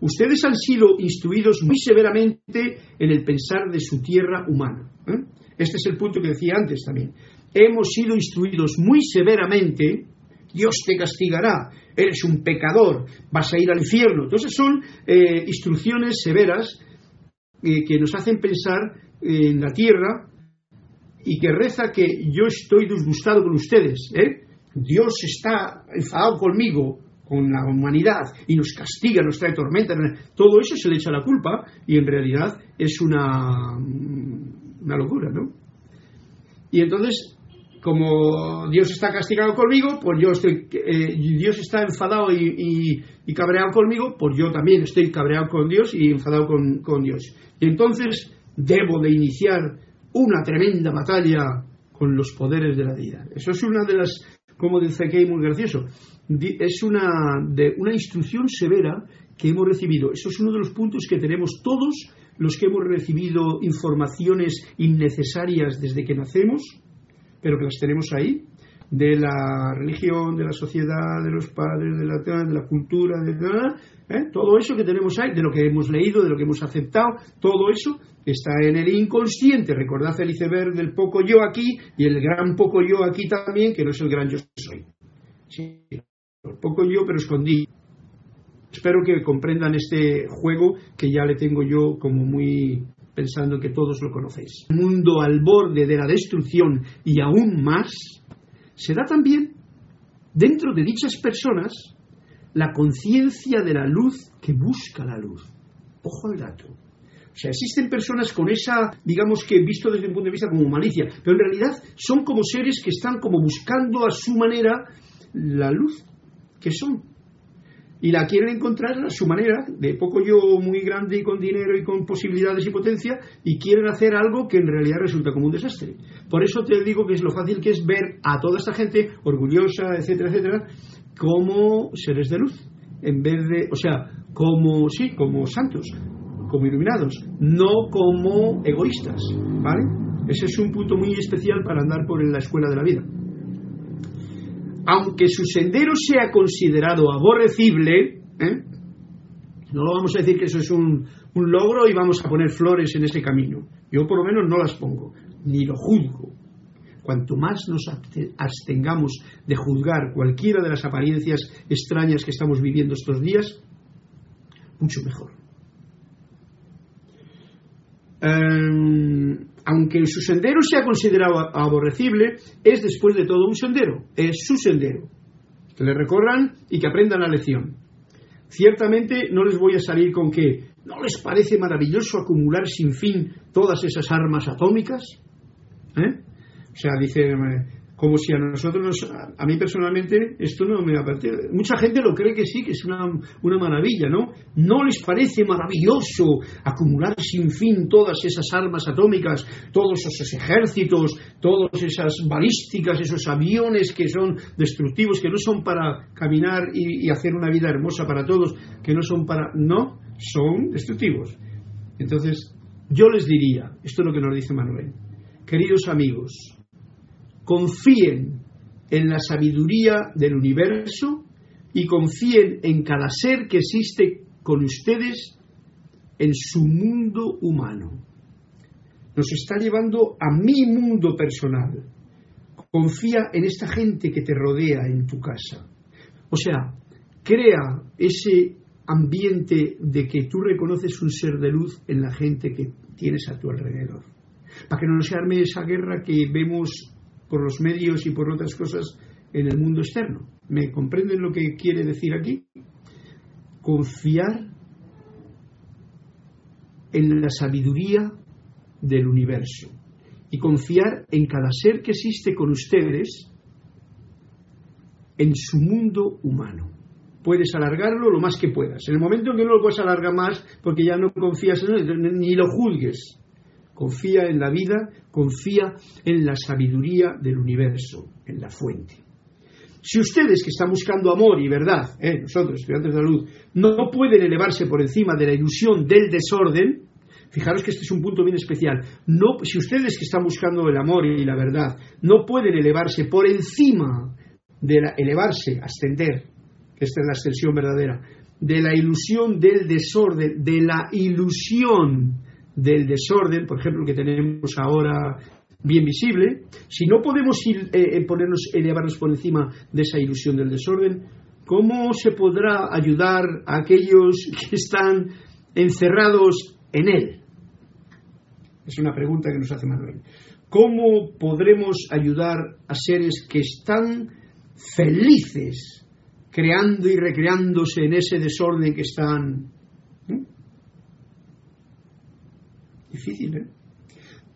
Ustedes han sido instruidos muy severamente en el pensar de su tierra humana. ¿eh? Este es el punto que decía antes también. Hemos sido instruidos muy severamente, Dios te castigará, eres un pecador, vas a ir al infierno. Entonces son eh, instrucciones severas eh, que nos hacen pensar en la tierra y que reza que yo estoy disgustado con ustedes. ¿eh? Dios está enfadado conmigo, con la humanidad, y nos castiga, nos trae tormenta. Todo eso se le echa la culpa y en realidad es una, una locura, ¿no? Y entonces, como Dios está castigado conmigo, pues yo estoy, eh, Dios está enfadado y, y- y cabreado conmigo, pues yo también estoy cabreado con Dios y enfadado con, con Dios. Y entonces debo de iniciar una tremenda batalla con los poderes de la vida. Eso es una de las, como dice aquí muy gracioso, es una, de, una instrucción severa que hemos recibido. Eso es uno de los puntos que tenemos todos los que hemos recibido informaciones innecesarias desde que nacemos, pero que las tenemos ahí, de la religión, de la sociedad, de los padres, de la, de la cultura, de ¿eh? todo eso que tenemos ahí, de lo que hemos leído, de lo que hemos aceptado, todo eso está en el inconsciente. Recordad el iceberg del poco yo aquí y el gran poco yo aquí también, que no es el gran yo soy. Sí, el poco yo, pero escondido. Espero que comprendan este juego que ya le tengo yo como muy pensando que todos lo conocéis. Un mundo al borde de la destrucción y aún más, se da también dentro de dichas personas la conciencia de la luz que busca la luz. Ojo al dato. O sea, existen personas con esa, digamos que visto desde un punto de vista como malicia, pero en realidad son como seres que están como buscando a su manera la luz que son. Y la quieren encontrar a su manera, de poco yo, muy grande y con dinero y con posibilidades y potencia, y quieren hacer algo que en realidad resulta como un desastre. Por eso te digo que es lo fácil que es ver a toda esta gente orgullosa, etcétera, etcétera, como seres de luz, en vez de, o sea, como, sí, como santos, como iluminados, no como egoístas, ¿vale? Ese es un punto muy especial para andar por la escuela de la vida aunque su sendero sea considerado aborrecible, ¿eh? no lo vamos a decir que eso es un, logro y vamos a poner flores en ese camino. Yo por lo menos no las pongo, ni lo juzgo. Cuanto más nos abstengamos de juzgar cualquiera de las apariencias extrañas que estamos viviendo estos días, mucho mejor. Um, aunque su sendero sea considerado aborrecible, es después de todo un sendero, es su sendero. Que le recorran y que aprendan la lección. Ciertamente no les voy a salir con que ¿no les parece maravilloso acumular sin fin todas esas armas atómicas? ¿Eh? O sea, dice, como si a nosotros, nos, a mí personalmente, esto no me aparte. Mucha gente lo cree que sí, que es una, una maravilla, ¿no? ¿No les parece maravilloso acumular sin fin todas esas armas atómicas, todos esos ejércitos, todas esas balísticas, esos aviones que son destructivos, que no son para caminar y, y hacer una vida hermosa para todos, que no son para. No, son destructivos. Entonces, yo les diría, esto es lo que nos dice Manuel, queridos amigos, confíen en la sabiduría del universo y confíen en cada ser que existe con ustedes en su mundo humano. Nos está llevando a mi mundo personal. Confía en esta gente que te rodea en tu casa. O sea, crea ese ambiente de que tú reconoces un ser de luz en la gente que tienes a tu alrededor. Para que no se arme esa guerra que vemos por los medios y por otras cosas en el mundo externo. ¿Me comprenden lo que quiere decir aquí? Confiar en la sabiduría del universo y confiar en cada ser que existe con ustedes en su mundo humano. Puedes alargarlo lo más que puedas. En el momento en que no lo puedes alargar más, porque ya no confías en él, ni lo juzgues, confía en la vida, confía en la sabiduría del universo, en la fuente. Si ustedes que están buscando amor y verdad, eh, nosotros, estudiantes de la luz, no pueden elevarse por encima de la ilusión del desorden, fijaros que este es un punto bien especial, no, si ustedes que están buscando el amor y la verdad no pueden elevarse por encima de la, elevarse, ascender, esta es la ascensión verdadera, de la ilusión del desorden, de la ilusión del desorden, por ejemplo, que tenemos ahora bien visible, si no podemos ir, eh, ponernos, elevarnos por encima de esa ilusión del desorden, ¿cómo se podrá ayudar a aquellos que están encerrados en él? Es una pregunta que nos hace Manuel. ¿Cómo podremos ayudar a seres que están felices creando y recreándose en ese desorden que están Difícil, ¿eh?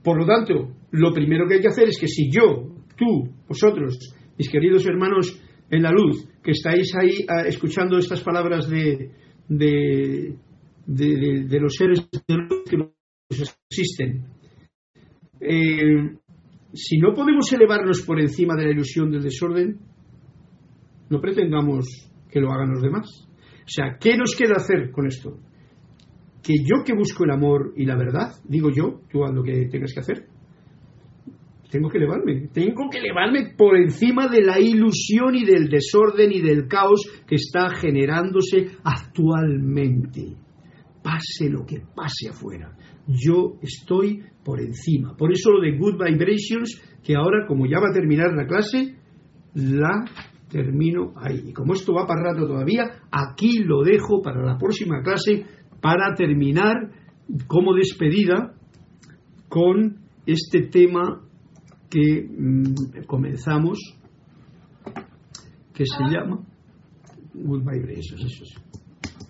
Por lo tanto, lo primero que hay que hacer es que si yo, tú, vosotros, mis queridos hermanos en la luz, que estáis ahí uh, escuchando estas palabras de, de, de, los seres de luz que existen, eh, si no podemos elevarnos por encima de la ilusión del desorden, no pretendamos que lo hagan los demás. O sea, ¿qué nos queda hacer con esto? Que yo que busco el amor y la verdad, digo yo, tú haz lo que tengas que hacer, tengo que elevarme, tengo que elevarme por encima de la ilusión y del desorden y del caos que está generándose actualmente. Pase lo que pase afuera, yo estoy por encima. Por eso lo de Good Vibrations, que ahora como ya va a terminar la clase, la termino ahí. Y como esto va para rato todavía, aquí lo dejo para la próxima clase para terminar como despedida con este tema que mmm, comenzamos, que se llama Good Vibrations. Eso es.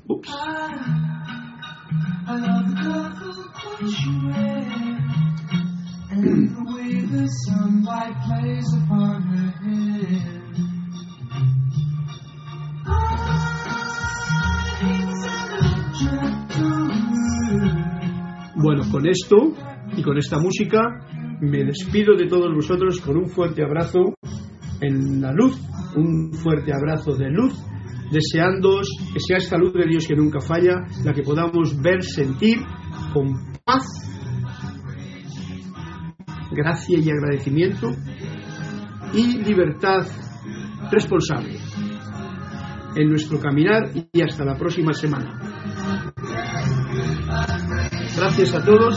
Ups. Con esto y con esta música me despido de todos vosotros con un fuerte abrazo en la luz, un fuerte abrazo de luz, deseándoos que sea esta luz de Dios que nunca falla, la que podamos ver, sentir con paz, gracia y agradecimiento y libertad responsable en nuestro caminar y hasta la próxima semana. Gracias a todos.